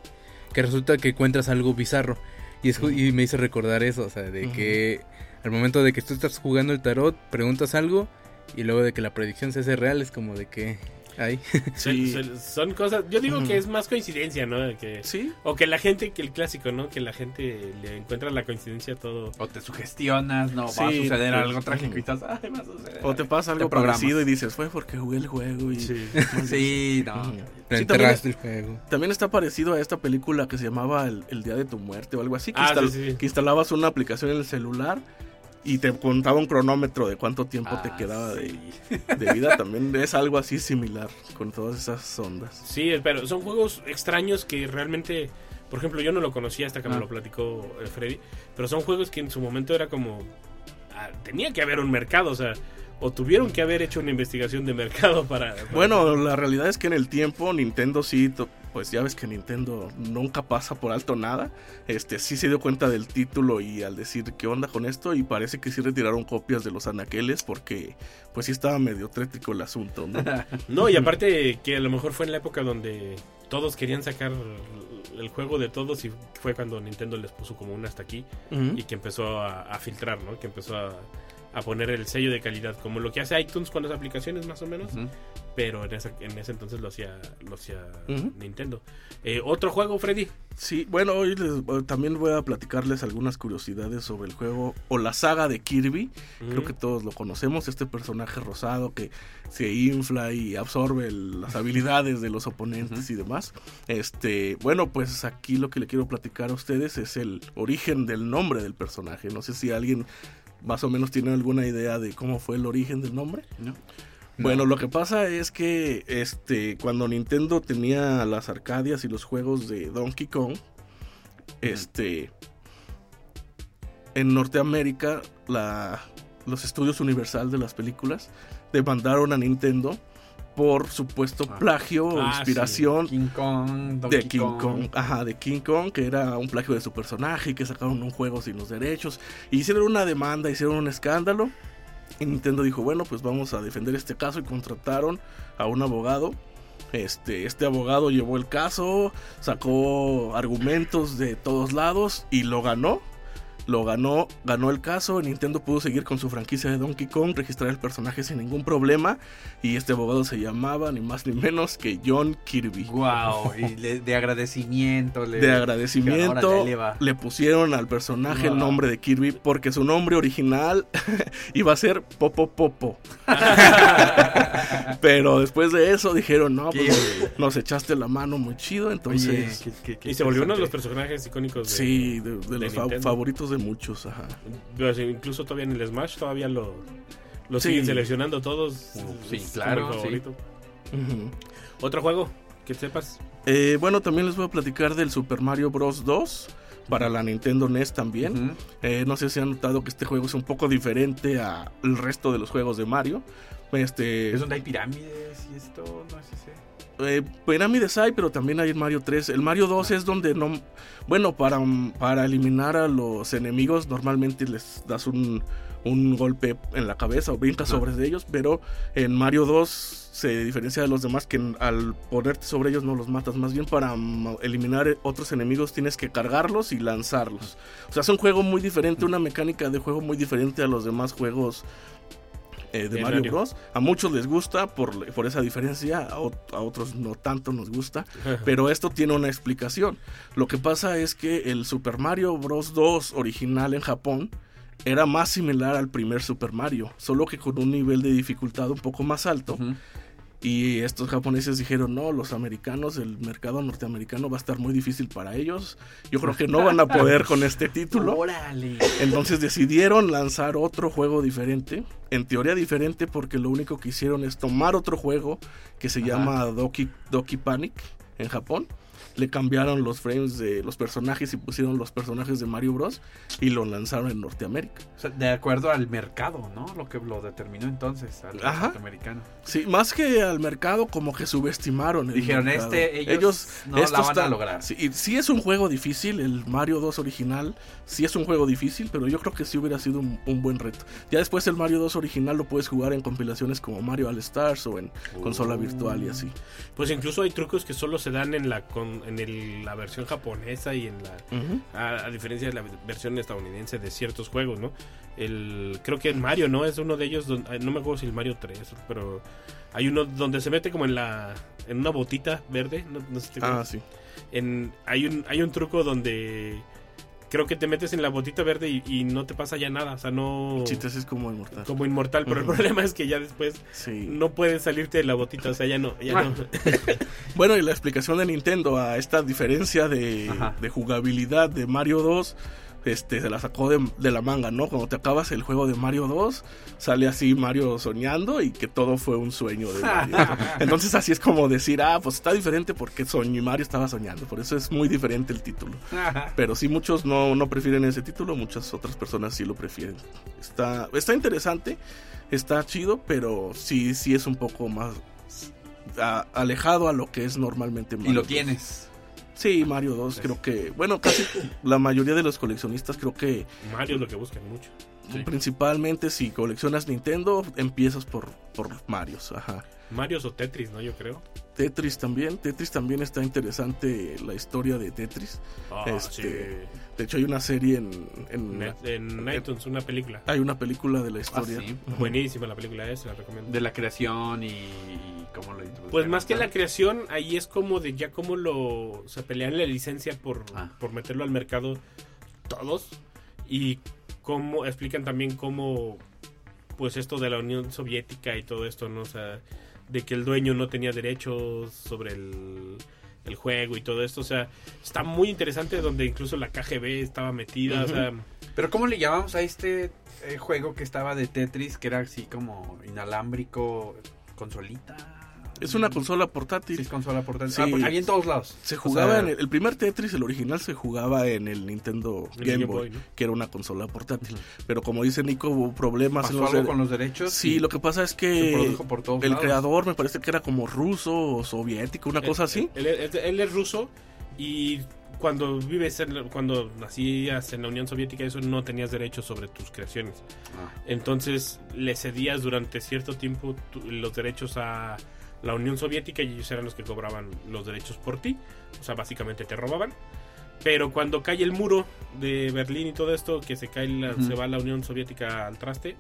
Que resulta que encuentras algo bizarro. Y, es, y me hizo recordar eso, o sea, de que al momento de que tú estás jugando el tarot, preguntas algo y luego de que la predicción se hace real, es como de que ahí. Sí. Son cosas. Yo digo que es más coincidencia, ¿no? Que, Sí, O que la gente, que el clásico, ¿no? Que la gente le encuentra la coincidencia a todo. O te sugestionas, no, va a Sí, suceder pues, algo trágico y estás, ay, va a suceder. o te pasa algo Te parecido y dices, fue porque jugué el juego y... Sí, no. Pero Sí, también, el juego. también está parecido a esta película que se llamaba El, El Día de tu Muerte o algo así, que, Ah, instal- sí, sí, sí. que instalabas una aplicación en el celular y te contaba un cronómetro de cuánto tiempo te Ah, quedaba de, sí. de vida. También es algo así similar con todas esas ondas. Sí, pero son juegos extraños que realmente. Por ejemplo, yo no lo conocía hasta que me Ah. lo platicó eh, Freddy. Pero son juegos que en su momento era como. ah, tenía que haber un mercado, o sea. O tuvieron que haber hecho una investigación de mercado para. para- Bueno, la realidad es que en el tiempo Nintendo sí, pues ya ves que Nintendo nunca pasa por alto nada. Este sí se dio cuenta del título y al decir qué onda con esto y parece que sí retiraron copias de los anaqueles porque pues sí estaba medio trétrico el asunto, ¿no? No, y aparte que a lo mejor fue en la época donde todos querían sacar el juego de todos y fue cuando Nintendo les puso como un hasta aquí y que empezó a, a filtrar, ¿no? Que empezó a, a poner el sello de calidad, como lo que hace iTunes con las aplicaciones más o menos, pero en, esa- en ese entonces lo hacía, lo hacía. Nintendo. Eh, Otro juego, Freddy. Sí, bueno, hoy les- eh, también voy a platicarles algunas curiosidades sobre el juego o la saga de Kirby. Creo que todos lo conocemos, este personaje rosado que se infla y absorbe el- las habilidades de los oponentes y demás. Este, bueno, pues aquí lo que le quiero platicar a ustedes es el origen del nombre del personaje. No sé si alguien más o menos tiene alguna idea de cómo fue el origen del nombre. ¿No? Bueno, lo que pasa es que este cuando Nintendo tenía las Arcadias y los juegos de Donkey Kong, este en Norteamérica la, los estudios Universal de las películas demandaron a Nintendo por supuesto Ah. plagio o Ah, sí. inspiración King Kong, Donkey de King Kong. ajá, de King Kong, que era un plagio de su personaje y que sacaron un juego sin los derechos. Hicieron una demanda, hicieron un escándalo. Y Nintendo dijo, bueno, pues vamos a defender este caso y contrataron a un abogado. Este, este abogado llevó el caso, sacó argumentos de todos lados y lo ganó. Lo ganó, ganó el caso. Nintendo pudo seguir con su franquicia de Donkey Kong, registrar el personaje sin ningún problema. Y este abogado se llamaba ni más ni menos que John Kirby. Wow, y le- de agradecimiento. le- De agradecimiento le le pusieron al personaje el nombre de Kirby porque su nombre original iba a ser Popo Popo. Pero después de eso dijeron, no, pues Kirby. nos echaste la mano muy chido, Oye, entonces... qué- qué- qué Y se volvió uno de los personajes icónicos de, Sí, de, de los Nintendo. favoritos de muchos, ajá. Pues, incluso todavía en el Smash todavía lo, lo Sí. siguen seleccionando todos. Uh, sí, claro, sí. Otro juego que sepas. Eh, bueno, también les voy a platicar del Super Mario Bros. 2 para la Nintendo NES también. Eh, no sé si han notado que este juego es un poco diferente al resto de los juegos de Mario. Este, Es donde hay pirámides y esto, no sé si. Eh, pirámides hay, pero también hay en Mario 3. El Mario 2 es donde no... Bueno, para, para eliminar a los enemigos normalmente les das un, un golpe en la cabeza o brincas sobre ellos, pero en Mario 2 se diferencia de los demás que al ponerte sobre ellos no los matas. Más bien para mm, eliminar otros enemigos tienes que cargarlos y lanzarlos. O sea, es un juego muy diferente, una mecánica de juego muy diferente a los demás juegos eh, de Mario. Bros. A muchos les gusta por, por esa diferencia, a, a otros no tanto nos gusta. Pero esto tiene una explicación. Lo que pasa es que el Super Mario Bros. 2 original en Japón era más similar al primer Super Mario, solo que con un nivel de dificultad un poco más alto. Y estos japoneses dijeron, no, los americanos, el mercado norteamericano va a estar muy difícil para ellos. Yo creo que no van a poder con este título. Órale. Entonces decidieron lanzar otro juego diferente. En teoría diferente porque lo único que hicieron es tomar otro juego que se Ajá. llama Doki, Doki Panic en Japón. Le cambiaron los frames de los personajes y pusieron los personajes de Mario Bros. Y lo lanzaron en Norteamérica. O sea, de acuerdo al mercado, ¿no? Lo que lo determinó entonces al Ajá. norteamericano. Sí, más que al mercado como que subestimaron. el Dijeron, mercado. este, ellos no la van a lograr. Sí, sí es un juego difícil, el Mario 2 original, sí es un juego difícil, pero yo creo que sí hubiera sido un, un buen reto. Ya después el Mario 2 original lo puedes jugar en compilaciones como Mario All Stars o en consola virtual y así. Pues incluso hay trucos que solo se dan en la con, en el- la versión japonesa y en la a, a diferencia de la versión estadounidense de ciertos juegos, ¿no? El creo que el Mario, ¿no? Es uno de ellos donde, no me acuerdo si el Mario 3, pero hay uno donde se mete como en la en una botita verde, no, no sé si te Ah, sí. En hay un hay un truco donde creo que te metes en la botita verde y, y no te pasa ya nada, o sea, no Sí, te haces como inmortal. como inmortal, pero el problema es que ya después Sí. no puedes salirte de la botita, o sea, ya no, ya no. Bueno, y la explicación de Nintendo a esta diferencia de, de jugabilidad de Mario 2, este, se la sacó de, de la manga, ¿no? Cuando te acabas el juego de Mario 2, sale así Mario soñando y que todo fue un sueño de Mario. Entonces así es como decir, ah, pues está diferente porque soñó y Mario estaba soñando, por eso es muy diferente el título. Pero sí, muchos no, no prefieren ese título, muchas otras personas sí lo prefieren. Está, está interesante, está chido, pero sí, sí es un poco más a- alejado a lo que es normalmente Mario. Y lo 2. tienes. Sí, Mario 2 creo que, bueno, casi la mayoría de los coleccionistas creo que Mario es lo que buscan mucho. Sí. principalmente si coleccionas Nintendo empiezas por, por Marios, ajá. Mario o Tetris, ¿no? Yo creo. Tetris también, Tetris también está interesante la historia de Tetris. Ah, Este, De hecho hay una serie en, en- Net- en iTunes, una película. hay una película de la historia. Ah, sí. Ujú. Buenísima la película esa, la recomiendo. De la creación y, y cómo lo introdujeron. Pues más que la creación, ahí es como de ya como lo se pelean la licencia por, Ah. por meterlo al mercado todos y cómo explican también cómo pues esto de la Unión Soviética y todo esto, ¿no? O sea, de que el dueño no tenía derechos sobre el, juego y todo esto, o sea, está muy interesante donde incluso la KGB estaba metida, o sea, Pero ¿cómo le llamamos a este eh, juego que estaba de Tetris, que era así como inalámbrico, consolita? Es una consola portátil. Sí, es consola portátil. Sí. Ah, porque había en todos lados. Se O jugaba sea, en el, el primer Tetris, el original se jugaba en el Nintendo el Game Boy, Boy, ¿no? que era una consola portátil. Pero como dice Nico, hubo problemas ¿Pasó en los algo con los derechos? Sí, lo que pasa es que produjo por todos el lados. creador me parece que era como ruso o soviético, una cosa así. Él, es ruso y cuando vives en, cuando nacías en la Unión Soviética eso no tenías derechos sobre tus creaciones. Ah. Entonces le cedías durante cierto tiempo tu- los derechos a la Unión Soviética y ellos eran los que cobraban los derechos por ti. O sea, básicamente te robaban. Pero cuando cae el muro de Berlín y todo esto, que se cae la- se va la Unión Soviética al traste,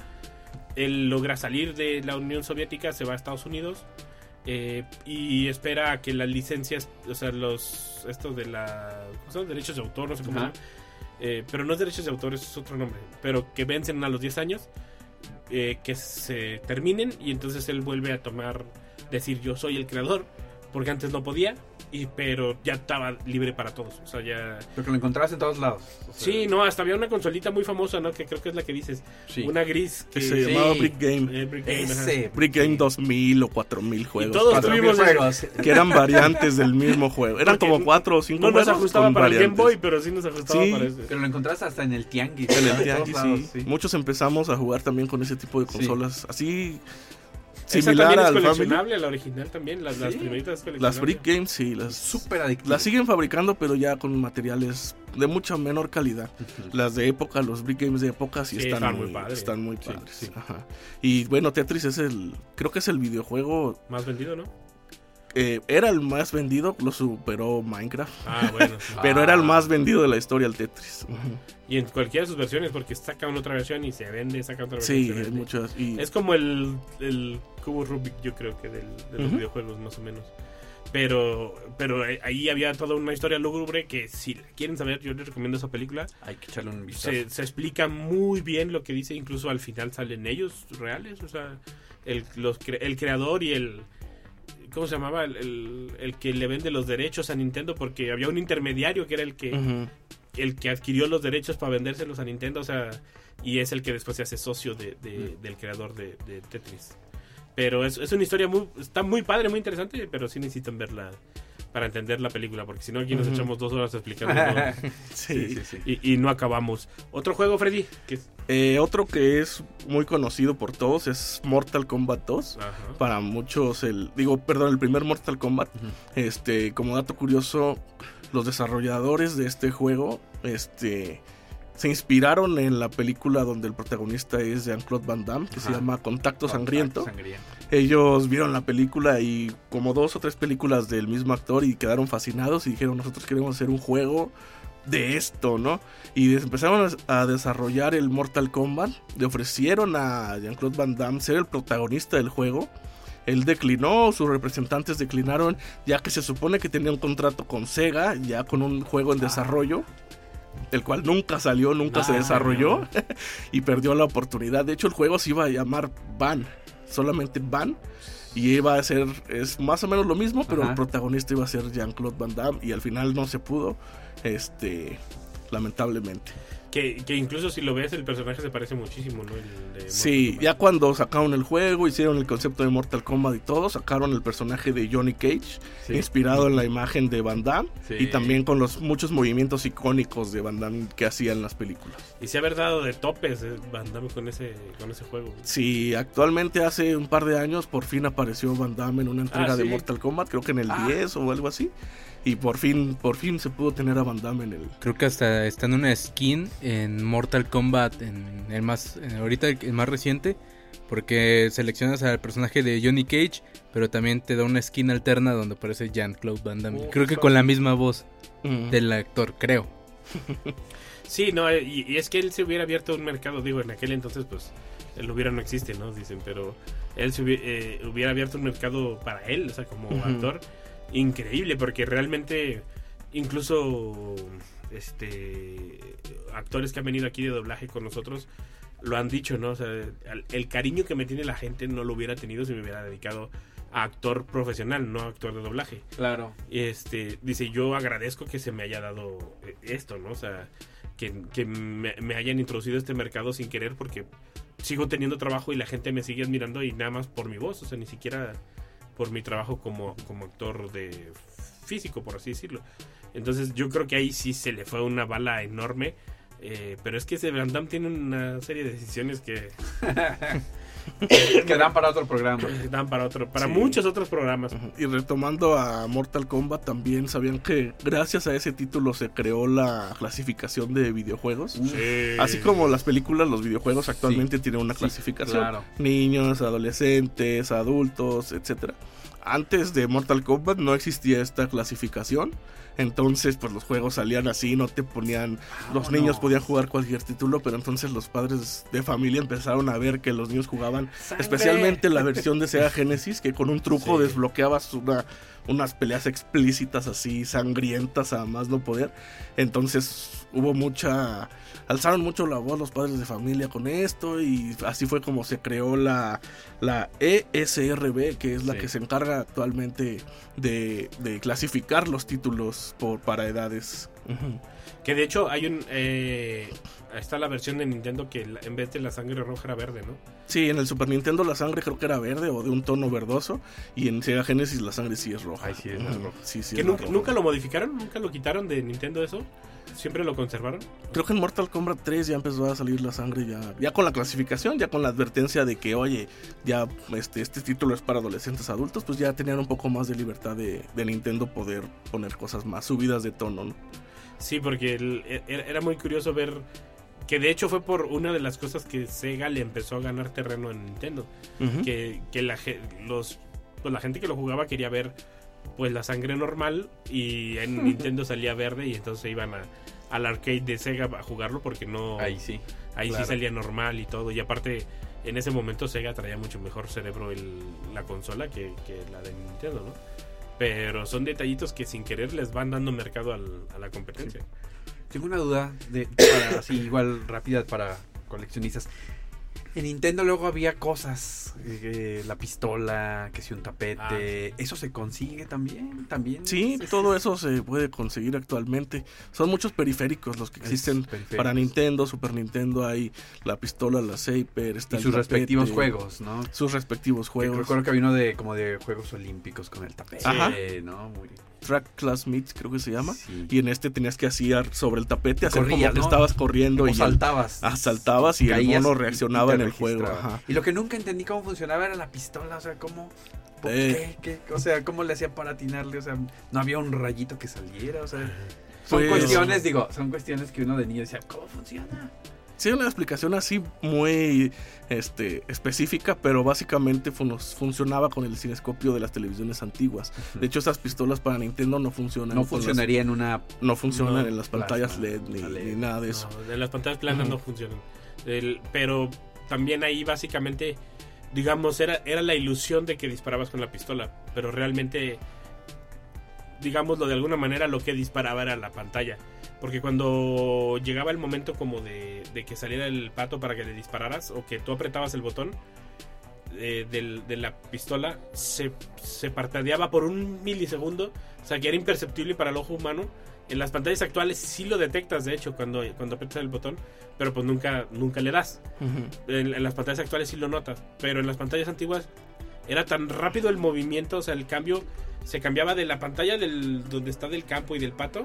él logra salir de la Unión Soviética, se va a Estados Unidos eh, y espera a que las licencias, o sea, los estos de la ¿cómo son? derechos de autor, no sé cómo, llama. Eh, pero no es derechos de autor, es otro nombre, pero que vencen a los 10 años, eh, que se terminen y entonces él vuelve a tomar, decir yo soy el creador, porque antes no podía, y pero ya estaba libre para todos, o sea, ya... Porque lo encontrabas en todos lados. O sea, Sí, no, hasta había una consolita muy famosa, ¿no? Que creo que es la que dices, Sí. una gris que... Que se llamaba Sí. Brick Game. Eh, Brick Game, ajá. Ese. Brick Game 2000 o 4000 juegos. todos tuvimos juegos. Que eran variantes del mismo juego. Eran Porque como 4 o 5 No nos ajustaba para el Game. Boy, pero sí nos ajustaba Sí, para ese. Pero lo encontraste hasta en el tianguis. En el ¿verdad? tianguis, todos lados, sí. Muchos empezamos a jugar también con ese tipo de Sí. consolas. Así, Esa similar también es al Family. coleccionable, la original también, las, las Sí. primeritas Las. Brick Games, sí. Las, Súper adictivo. las siguen fabricando, pero ya con materiales de mucha menor calidad. Las de época, los Brick Games de época, sí, Sí, están, están muy, padres. están muy Sí, padres. sí. Ajá. Y bueno, Tetris es el. Creo que es el videojuego. Más vendido, ¿no? Eh, era el más vendido, lo superó Minecraft. Ah, bueno. sí. Pero era el más vendido de la historia, el Tetris. Y en cualquiera de sus versiones, porque sacan otra versión y se vende, sacan otra versión. Sí, hay muchas. Y Es como el, el cubo Rubik, yo creo que del, de los videojuegos, más o menos. Pero, pero ahí había toda una historia lúgubre que si la quieren saber, yo les recomiendo esa película. Hay que echarle un vistazo. Se, se explica muy bien lo que dice, incluso al final salen ellos reales, o sea, el, los el creador y el... ¿Cómo se llamaba? El, el- el que le vende los derechos a Nintendo, porque había un intermediario que era el que, el que adquirió los derechos para vendérselos a Nintendo, o sea, y es el que después se hace socio de, de- del creador de, de Tetris. Pero es, es una historia muy, está muy padre, muy interesante, pero sí necesitan verla para entender la película, porque si no aquí nos echamos dos horas explicando. Sí, sí, sí. y, y no acabamos. Otro juego, Freddy, que es- Eh, otro que es muy conocido por todos es Mortal Kombat 2. Ajá. Para muchos, el digo, perdón, el primer Mortal Kombat. Este, como dato curioso, los desarrolladores de este juego, este, se inspiraron en la película donde el protagonista es Jean-Claude Van Damme, que se llama Contacto Sangriento. Sangriento. Ellos vieron la película y como dos o tres películas del mismo actor y quedaron fascinados y dijeron nosotros queremos hacer un juego de esto, ¿no? Y empezaron a desarrollar el Mortal Kombat, le ofrecieron a Jean-Claude Van Damme ser el protagonista del juego. Él declinó, sus representantes declinaron, ya que se supone que tenía un contrato con Sega, ya con un juego en desarrollo, el cual nunca salió, nunca se Ah, desarrolló no. y perdió la oportunidad. De hecho, el juego se iba a llamar Van, solamente Van. Y iba a ser, es más o menos lo mismo, pero Ajá. el protagonista iba a ser Jean-Claude Van Damme y al final no se pudo, este, lamentablemente. Que, que incluso si lo ves, el personaje se parece muchísimo, ¿no? El de Sí, ya cuando sacaron el juego, hicieron el concepto de Mortal Kombat y todo, sacaron el personaje de Johnny Cage, Sí. inspirado en la imagen de Van Damme, Sí. y también con los muchos movimientos icónicos de Van Damme que hacía en las películas. Y se ha dado de topes eh, Van Damme con ese, con ese juego. Sí, actualmente hace un par de años por fin apareció Van Damme en una entrega Ah, de ¿sí? Mortal Kombat, creo que en el Ah. 10 o algo así. Y por fin, por fin se pudo tener a Van Damme en el... Creo que hasta está en una skin en Mortal Kombat, en el más, en ahorita el, el más reciente, porque seleccionas al personaje de Johnny Cage, pero también te da una skin alterna donde aparece Jean-Claude Van Damme. Oh, creo que con la misma voz del actor, creo. Sí, no, y, y es que él se hubiera abierto un mercado, digo, en aquel entonces, pues, el hubiera no existe, ¿no? Dicen, pero él se hubiera, eh, hubiera abierto un mercado para él, o sea, como actor, increíble, porque realmente, incluso, este, actores que han venido aquí de doblaje con nosotros, lo han dicho, ¿no? O sea, el, el cariño que me tiene la gente no lo hubiera tenido si me hubiera dedicado a actor profesional, no a actor de doblaje Claro. este dice yo agradezco que se me haya dado eh, esto no o sea que, que me, me hayan introducido a este mercado sin querer porque sigo teniendo trabajo y la gente me sigue admirando y nada más por mi voz o sea ni siquiera por mi trabajo como, como actor de físico por así decirlo. Entonces yo creo que ahí sí se le fue una bala enorme eh, pero es que ese Van tiene una serie de decisiones que que dan para otro programa. dan para otro para Sí. muchos otros programas. Y retomando a Mortal Kombat, también sabían que gracias a ese título se creó la clasificación de videojuegos. Sí. Así como las películas, los videojuegos actualmente tienen una Sí, clasificación. claro. Niños, adolescentes, adultos, etcétera. Antes de Mortal Kombat no existía esta clasificación. Entonces, pues los juegos salían así, no te ponían. Los niños podían jugar cualquier título, pero entonces los padres de familia empezaron a ver que los niños jugaban, especialmente la versión de Sega Genesis, que con un truco Sí. desbloqueabas una, unas peleas explícitas así, sangrientas a más no poder. Entonces hubo mucha. Alzaron mucho la voz los padres de familia con esto y así fue como se creó la, la ESRB, que es la Sí. que se encarga actualmente de, de clasificar los títulos por, para edades. Que de hecho hay un... eh, está la versión de Nintendo que en vez de la sangre roja era verde, ¿no? Sí, en el Super Nintendo la sangre creo que era verde o de un tono verdoso y en Sega Genesis la sangre sí es roja. Ay, sí, es Ujú. roja. Sí, sí que es nunca, roja. nunca lo modificaron, nunca lo quitaron de Nintendo eso. Siempre lo conservaron. Creo que en Mortal Kombat 3 ya empezó a salir la sangre, ya, ya con la clasificación, ya con la advertencia de que, oye, ya este, este título es para adolescentes adultos, pues ya tenían un poco más de libertad de, de Nintendo poder poner cosas más subidas de tono, ¿no? Sí, porque el- e- era muy curioso ver que de hecho fue por una de las cosas que Sega le empezó a ganar terreno en Nintendo. Que, que la, los, pues la gente que lo jugaba quería ver pues la sangre normal y en Nintendo salía verde y entonces iban a, al arcade de Sega a jugarlo porque no... Ahí sí. Ahí Claro. sí salía normal y todo. Y aparte, en ese momento Sega traía mucho mejor cerebro el- la consola que, que la de Nintendo, ¿no? Pero son detallitos que sin querer les van dando mercado al- a la competencia. Tengo una duda de igual rápida para coleccionistas. En Nintendo luego había cosas, eh, la pistola, que si un tapete, eso se consigue también, también. Sí, Es- todo eso se puede conseguir actualmente. Son muchos periféricos los que existen para Nintendo, Super Nintendo, hay la pistola, la está y el sus tapete, respectivos juegos, ¿no? Sus respectivos Que juegos. Recuerdo que uno de como de Juegos Olímpicos con el tapete, Ajá. ¿no? Muy Track Class Meets, creo que se llama. Sí. Y en este tenías que hacer sobre el tapete, hacer Corrías, como que ¿no? estabas corriendo Como y saltabas. Ah, saltabas y el mono reaccionaba en el juego. ajá. Y lo que nunca entendí cómo funcionaba era la pistola, o sea, cómo... ¿por Eh. qué? ¿Qué? O sea, ¿cómo le hacía para atinarle? O sea, no había un rayito que saliera, o sea... Son Pues- cuestiones, digo, son cuestiones que uno de niño decía, ¿cómo funciona? Sí, una explicación así muy este, específica, pero básicamente fun- funcionaba con el cinescopio de las televisiones antiguas. De hecho, esas pistolas para Nintendo no funcionan. No las- funcionaría en una... no funcionan No, en las pantallas plasma, LED ni, a LED. ni nada de eso. No, de las pantallas planas no funcionan. El- pero también ahí básicamente, digamos, era, era la ilusión de que disparabas con la pistola. Pero realmente, digámoslo de alguna manera, lo que disparaba era la pantalla. Porque cuando llegaba el momento como de, de que saliera el pato para que le dispararas o que tú apretabas el botón eh, del- de la pistola, se, se parpadeaba por un milisegundo. O sea, que era imperceptible para el ojo humano. En las pantallas actuales sí lo detectas, de hecho, cuando, cuando aprietas el botón, pero pues nunca, nunca le das. En, en las pantallas actuales sí lo notas, pero en las pantallas antiguas era tan rápido el movimiento, o sea, el cambio se cambiaba de la pantalla del donde está del campo y del pato,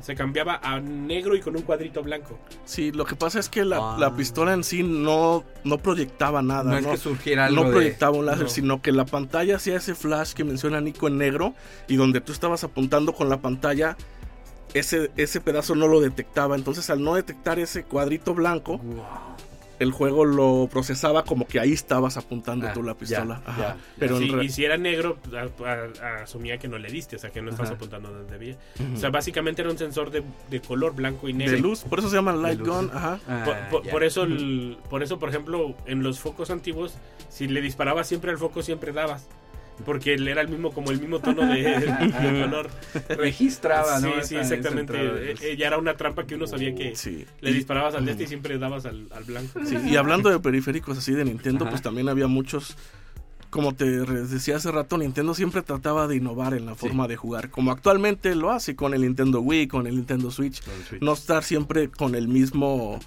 se cambiaba a negro y con un cuadrito blanco. Sí, lo que pasa es que la, Ah. la pistola en sí no, no proyectaba nada. No, No, es que surgiera algo no de... proyectaba un láser, No. sino que la pantalla hacía ese flash que menciona Nico en negro y donde tú estabas apuntando con la pantalla, ese, ese pedazo no lo detectaba. Entonces, al no detectar ese cuadrito blanco, el juego lo procesaba como que ahí estabas apuntando Ah, tú la pistola. ya, Ajá. ya. Pero en Sí, re- y si era negro, a- a- asumía que no le diste, o sea, que no estás Ajá. apuntando donde debía. O sea, básicamente era un sensor de, de color blanco y negro. de luz, por eso se llama light gun. Ajá. Ah, Por, por eso, el- por eso, por ejemplo, en los focos antiguos, si le disparabas siempre al foco, siempre dabas. Porque él era el mismo, como el mismo tono de, de color. Registraba. Sí, sí, exactamente. luz. eh, ya era una trampa que uno sabía que Sí. le disparabas al de este y siempre dabas al, al blanco. Sí, y hablando de periféricos así de Nintendo, Ajá. pues también había muchos. Como te decía hace rato, Nintendo siempre trataba de innovar en la forma de jugar, como actualmente lo hace con el Nintendo Wii, con el Nintendo Switch. Con el Switch. No estar siempre con el mismo,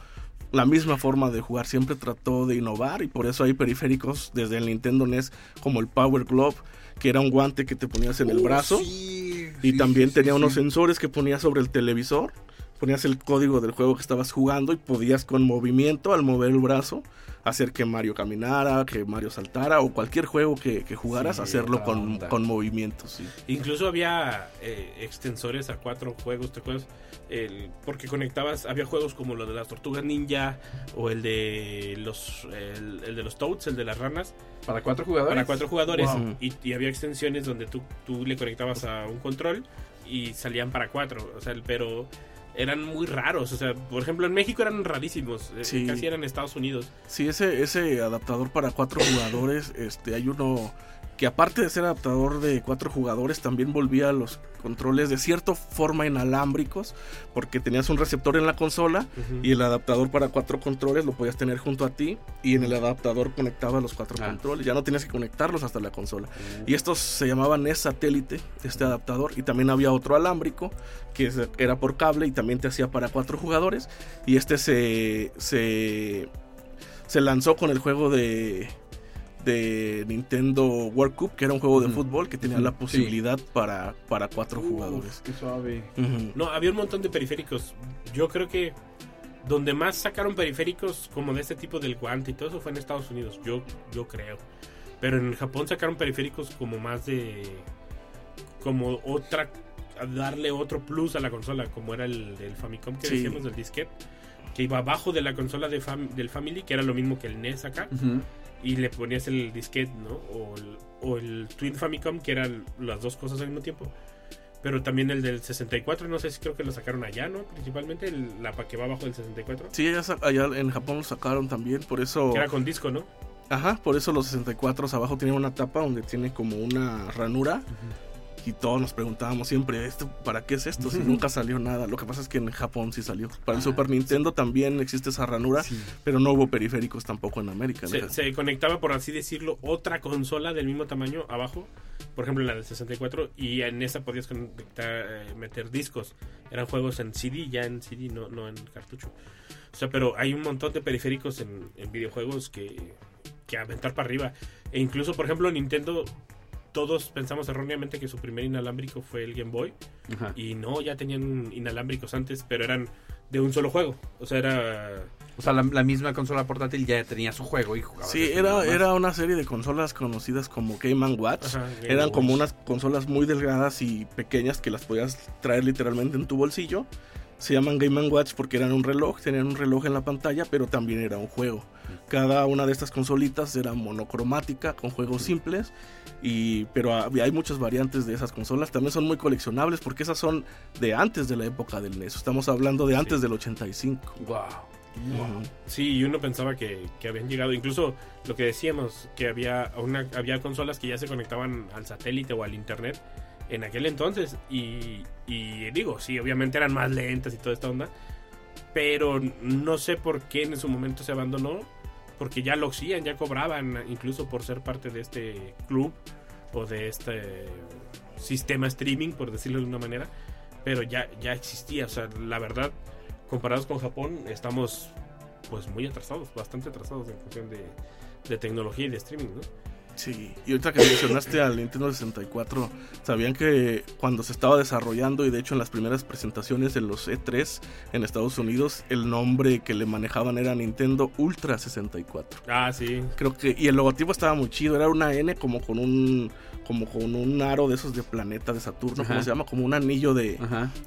la misma forma de jugar, siempre trató de innovar y por eso hay periféricos desde el Nintendo NES como el Power Glove, que era un guante que te ponías en el Uh, brazo sí, y sí, también sí, tenía unos sensores que ponías sobre el televisor. Ponías el código del juego que estabas jugando y podías con movimiento, al mover el brazo, hacer que Mario caminara, que Mario saltara o cualquier juego que, que jugaras, Sí, hacerlo con, con movimientos. sí. Incluso había eh, extensores a cuatro juegos, ¿te acuerdas? El- porque conectabas, había juegos como lo de las tortugas ninja o el de los el, el de los toads, el de las ranas, ¿Para cuatro jugadores? para cuatro jugadores Wow. y, y había extensiones donde tú, tú le conectabas a un control y salían para cuatro. O sea, pero eran muy raros. O sea, por ejemplo, en México eran rarísimos. eh, Sí. Casi eran en Estados Unidos. Sí, ese, ese adaptador para cuatro jugadores, este, hay uno que aparte de ser adaptador de cuatro jugadores, también volvía los controles de cierta forma inalámbricos, porque tenías un receptor en la consola y el adaptador para cuatro controles lo podías tener junto a ti y en el adaptador conectaba los cuatro Ah. controles, ya no tenías que conectarlos hasta la consola. Y estos se llamaban NES satélite, este adaptador, y también había otro alámbrico que era por cable y también te hacía para cuatro jugadores. Y este se, se, se lanzó con el juego de, de Nintendo World Cup, que era un juego de fútbol que tenía la sí. posibilidad para, para cuatro jugadores. Qué suave. No, había un montón de periféricos. Yo creo que donde más sacaron periféricos como de este tipo del guante y todo eso fue en Estados Unidos. Yo, yo creo. Pero en Japón sacaron periféricos como más de. Como otra. a darle otro plus a la consola, como era el del Famicom que Sí. decíamos del disquete. Que iba abajo de la consola de fam- del Family, que era lo mismo que el NES acá. Y le ponías el disquete, ¿no? O el, o el Twin Famicom, que eran las dos cosas al mismo tiempo. Pero también el del 64, no sé si creo que lo sacaron allá, ¿no? Principalmente el- la pa- que va abajo del 64. Sí, allá, allá en Japón lo sacaron también, por eso... Que era con disco, ¿no? Ajá, por eso los 64 abajo tienen una tapa donde tiene como una ranura. Y todos nos preguntábamos siempre, ¿esto para qué es esto? Si nunca salió nada. Lo que pasa es que en Japón sí salió. Para el Ah, Super Nintendo también existe esa ranura, Sí. pero no hubo periféricos tampoco en América. ¿no? Se, se conectaba, por así decirlo, otra consola del mismo tamaño abajo. Por ejemplo, la del 64. Y en esa podías conectar, eh, meter discos. Eran juegos en CD, ya en CD, no, no en cartucho. O sea, pero hay un montón de periféricos en, en videojuegos que, que aventar para arriba. E incluso, por ejemplo, Nintendo, todos pensamos erróneamente que su primer inalámbrico fue el Game Boy. Ajá. Y no, ya tenían inalámbricos antes, pero eran de un solo juego. O sea, era... O sea, la, la misma consola portátil ya tenía su juego y jugaba. Sí, era, era una serie de consolas conocidas como Game Watch. Ajá, Game Eran como unas consolas muy delgadas y pequeñas que las podías traer literalmente en tu bolsillo. Se llaman Game Watch porque eran un reloj, tenían un reloj en la pantalla, pero también era un juego. Cada una de estas consolitas era monocromática, con juegos simples, y, pero había- hay muchas variantes de esas consolas. También son muy coleccionables porque esas son de antes de la época del NES. Estamos hablando de antes Sí. del 85. Wow. Ujú. Sí, y uno pensaba que, que habían llegado, incluso lo que decíamos, que había, una, había consolas que ya se conectaban al satélite o al internet en aquel entonces. Y, y digo, sí, obviamente eran más lentas y toda esta onda. Pero no sé por qué en su momento se abandonó. Porque ya lo hacían, ya cobraban, incluso por ser parte de este club o de este sistema streaming, por decirlo de una manera. Pero ya, ya existía, o sea, la verdad, comparados con Japón, estamos pues muy atrasados, bastante atrasados en cuestión de, de tecnología y de streaming, ¿no? Sí, y ahorita que mencionaste al Nintendo 64, ¿sabían que cuando se estaba desarrollando y de hecho en las primeras presentaciones de los E3 en Estados Unidos, el nombre que le manejaban era Nintendo Ultra 64? Ah, sí. Creo que y el logotipo estaba muy chido, era una N como con un como con un aro de esos de planeta de Saturno, Ajá. ¿cómo se llama? Como un anillo de,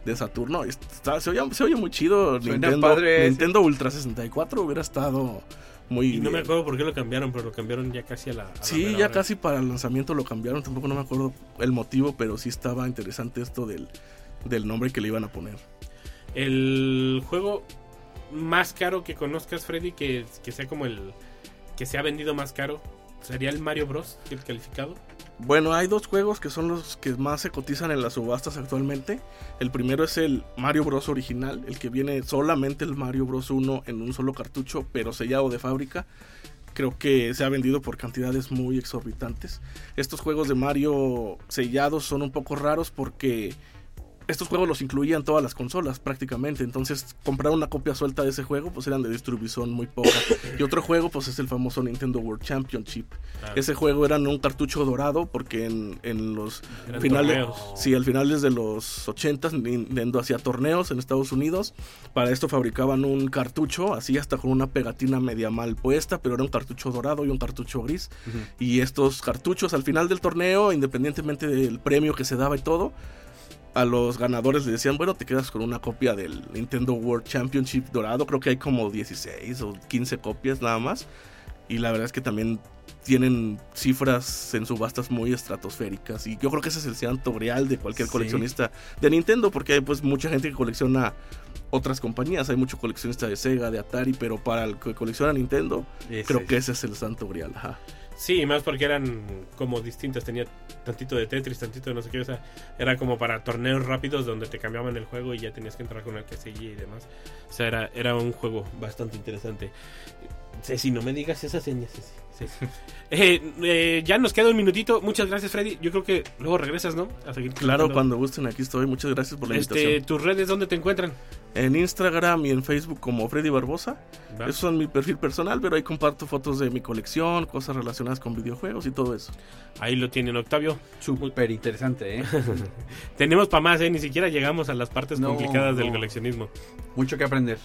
de Saturno. Está- se, oye, se oye muy chido. Suena Nintendo, padre. Nintendo Ultra 64 hubiera estado muy Y no me acuerdo por qué lo cambiaron, pero lo cambiaron ya casi a la... a Sí, ya hora. casi para el lanzamiento lo cambiaron, tampoco no me acuerdo el motivo, pero sí estaba interesante esto del, del nombre que le iban a poner. El juego más caro que conozcas, Freddy, que, que sea como el... que se ha vendido más caro, sería el Mario Bros, el calificado. Bueno, hay dos juegos que son los que más se cotizan en las subastas actualmente. El primero es el Mario Bros original, el que viene solamente el Mario Bros 1 en un solo cartucho, pero sellado de fábrica. Creo que se ha vendido por cantidades muy exorbitantes. Estos juegos de Mario sellados son un poco raros porque estos juegos los incluían todas las consolas prácticamente. Entonces, comprar una copia suelta de ese juego, pues eran de distribución muy poca. Y otro juego, pues es el famoso Nintendo World Championship. Ese juego era en un cartucho dorado porque en, en los Eran finales, torneos. sí, al finales de los 80 Nintendo hacía torneos en Estados Unidos. Para esto fabricaban un cartucho, así hasta con una pegatina media mal puesta, pero era un cartucho dorado y un cartucho gris. Y estos cartuchos al final del torneo, independientemente del premio que se daba y todo, a los ganadores les decían, bueno, te quedas con una copia del Nintendo World Championship dorado. Creo que hay como 16 o 15 copias nada más. Y la verdad es que también tienen cifras en subastas muy estratosféricas. Y yo creo que ese es el santo real de cualquier Sí. coleccionista de Nintendo, porque hay pues mucha gente que colecciona otras compañías. Hay mucho coleccionista de Sega, de Atari, pero para el que colecciona Nintendo, Ese creo es. que ese es el santo real. Ajá. Sí, más porque eran como distintas. Tenía tantito de Tetris, tantito de no sé qué. O sea, era como para torneos rápidos donde te cambiaban el juego y ya tenías que entrar con el que seguía y demás. O sea, era, era un juego bastante interesante. Ceci, no me digas esas señas, Ceci. Ceci. Eh, eh, ya nos queda un minutito. Muchas gracias, Freddy. Yo creo que luego regresas, ¿no? A seguir Claro, cuando gusten, aquí estoy. Muchas gracias por la Este, invitación. ¿Tus redes dónde te encuentran? En Instagram y en Facebook como Freddy Barbosa. ¿Va? Eso es mi perfil personal, pero ahí comparto fotos de mi colección, cosas relacionadas con videojuegos y todo eso. Ahí lo tienen, Octavio. Súper interesante, ¿eh? Tenemos para más, ¿eh? Ni siquiera llegamos a las partes No, complicadas del coleccionismo. Mucho que aprender.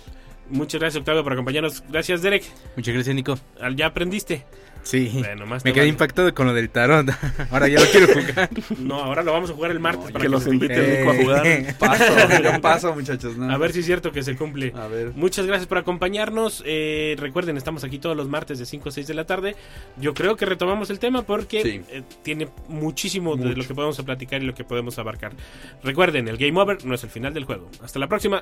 Muchas gracias, Octavio, por acompañarnos. Gracias, Derek. Muchas gracias, Nico. Ya aprendiste. Sí. Bueno, más te Me quedé vale. impactado con lo del tarot. Ahora ya lo quiero jugar. No, ahora lo vamos a jugar el martes No, para que los nos invite el Nico a jugar. Paso, yo paso, muchachos. ¿no? A ver si es cierto que se cumple. A ver. Muchas gracias por acompañarnos. Eh, recuerden, estamos aquí todos los martes de 5 a 6 de la tarde. Yo creo que retomamos el tema porque Sí. eh, tiene muchísimo de lo que podemos platicar y lo que podemos abarcar. Recuerden, el Game Over no es el final del juego. Hasta la próxima.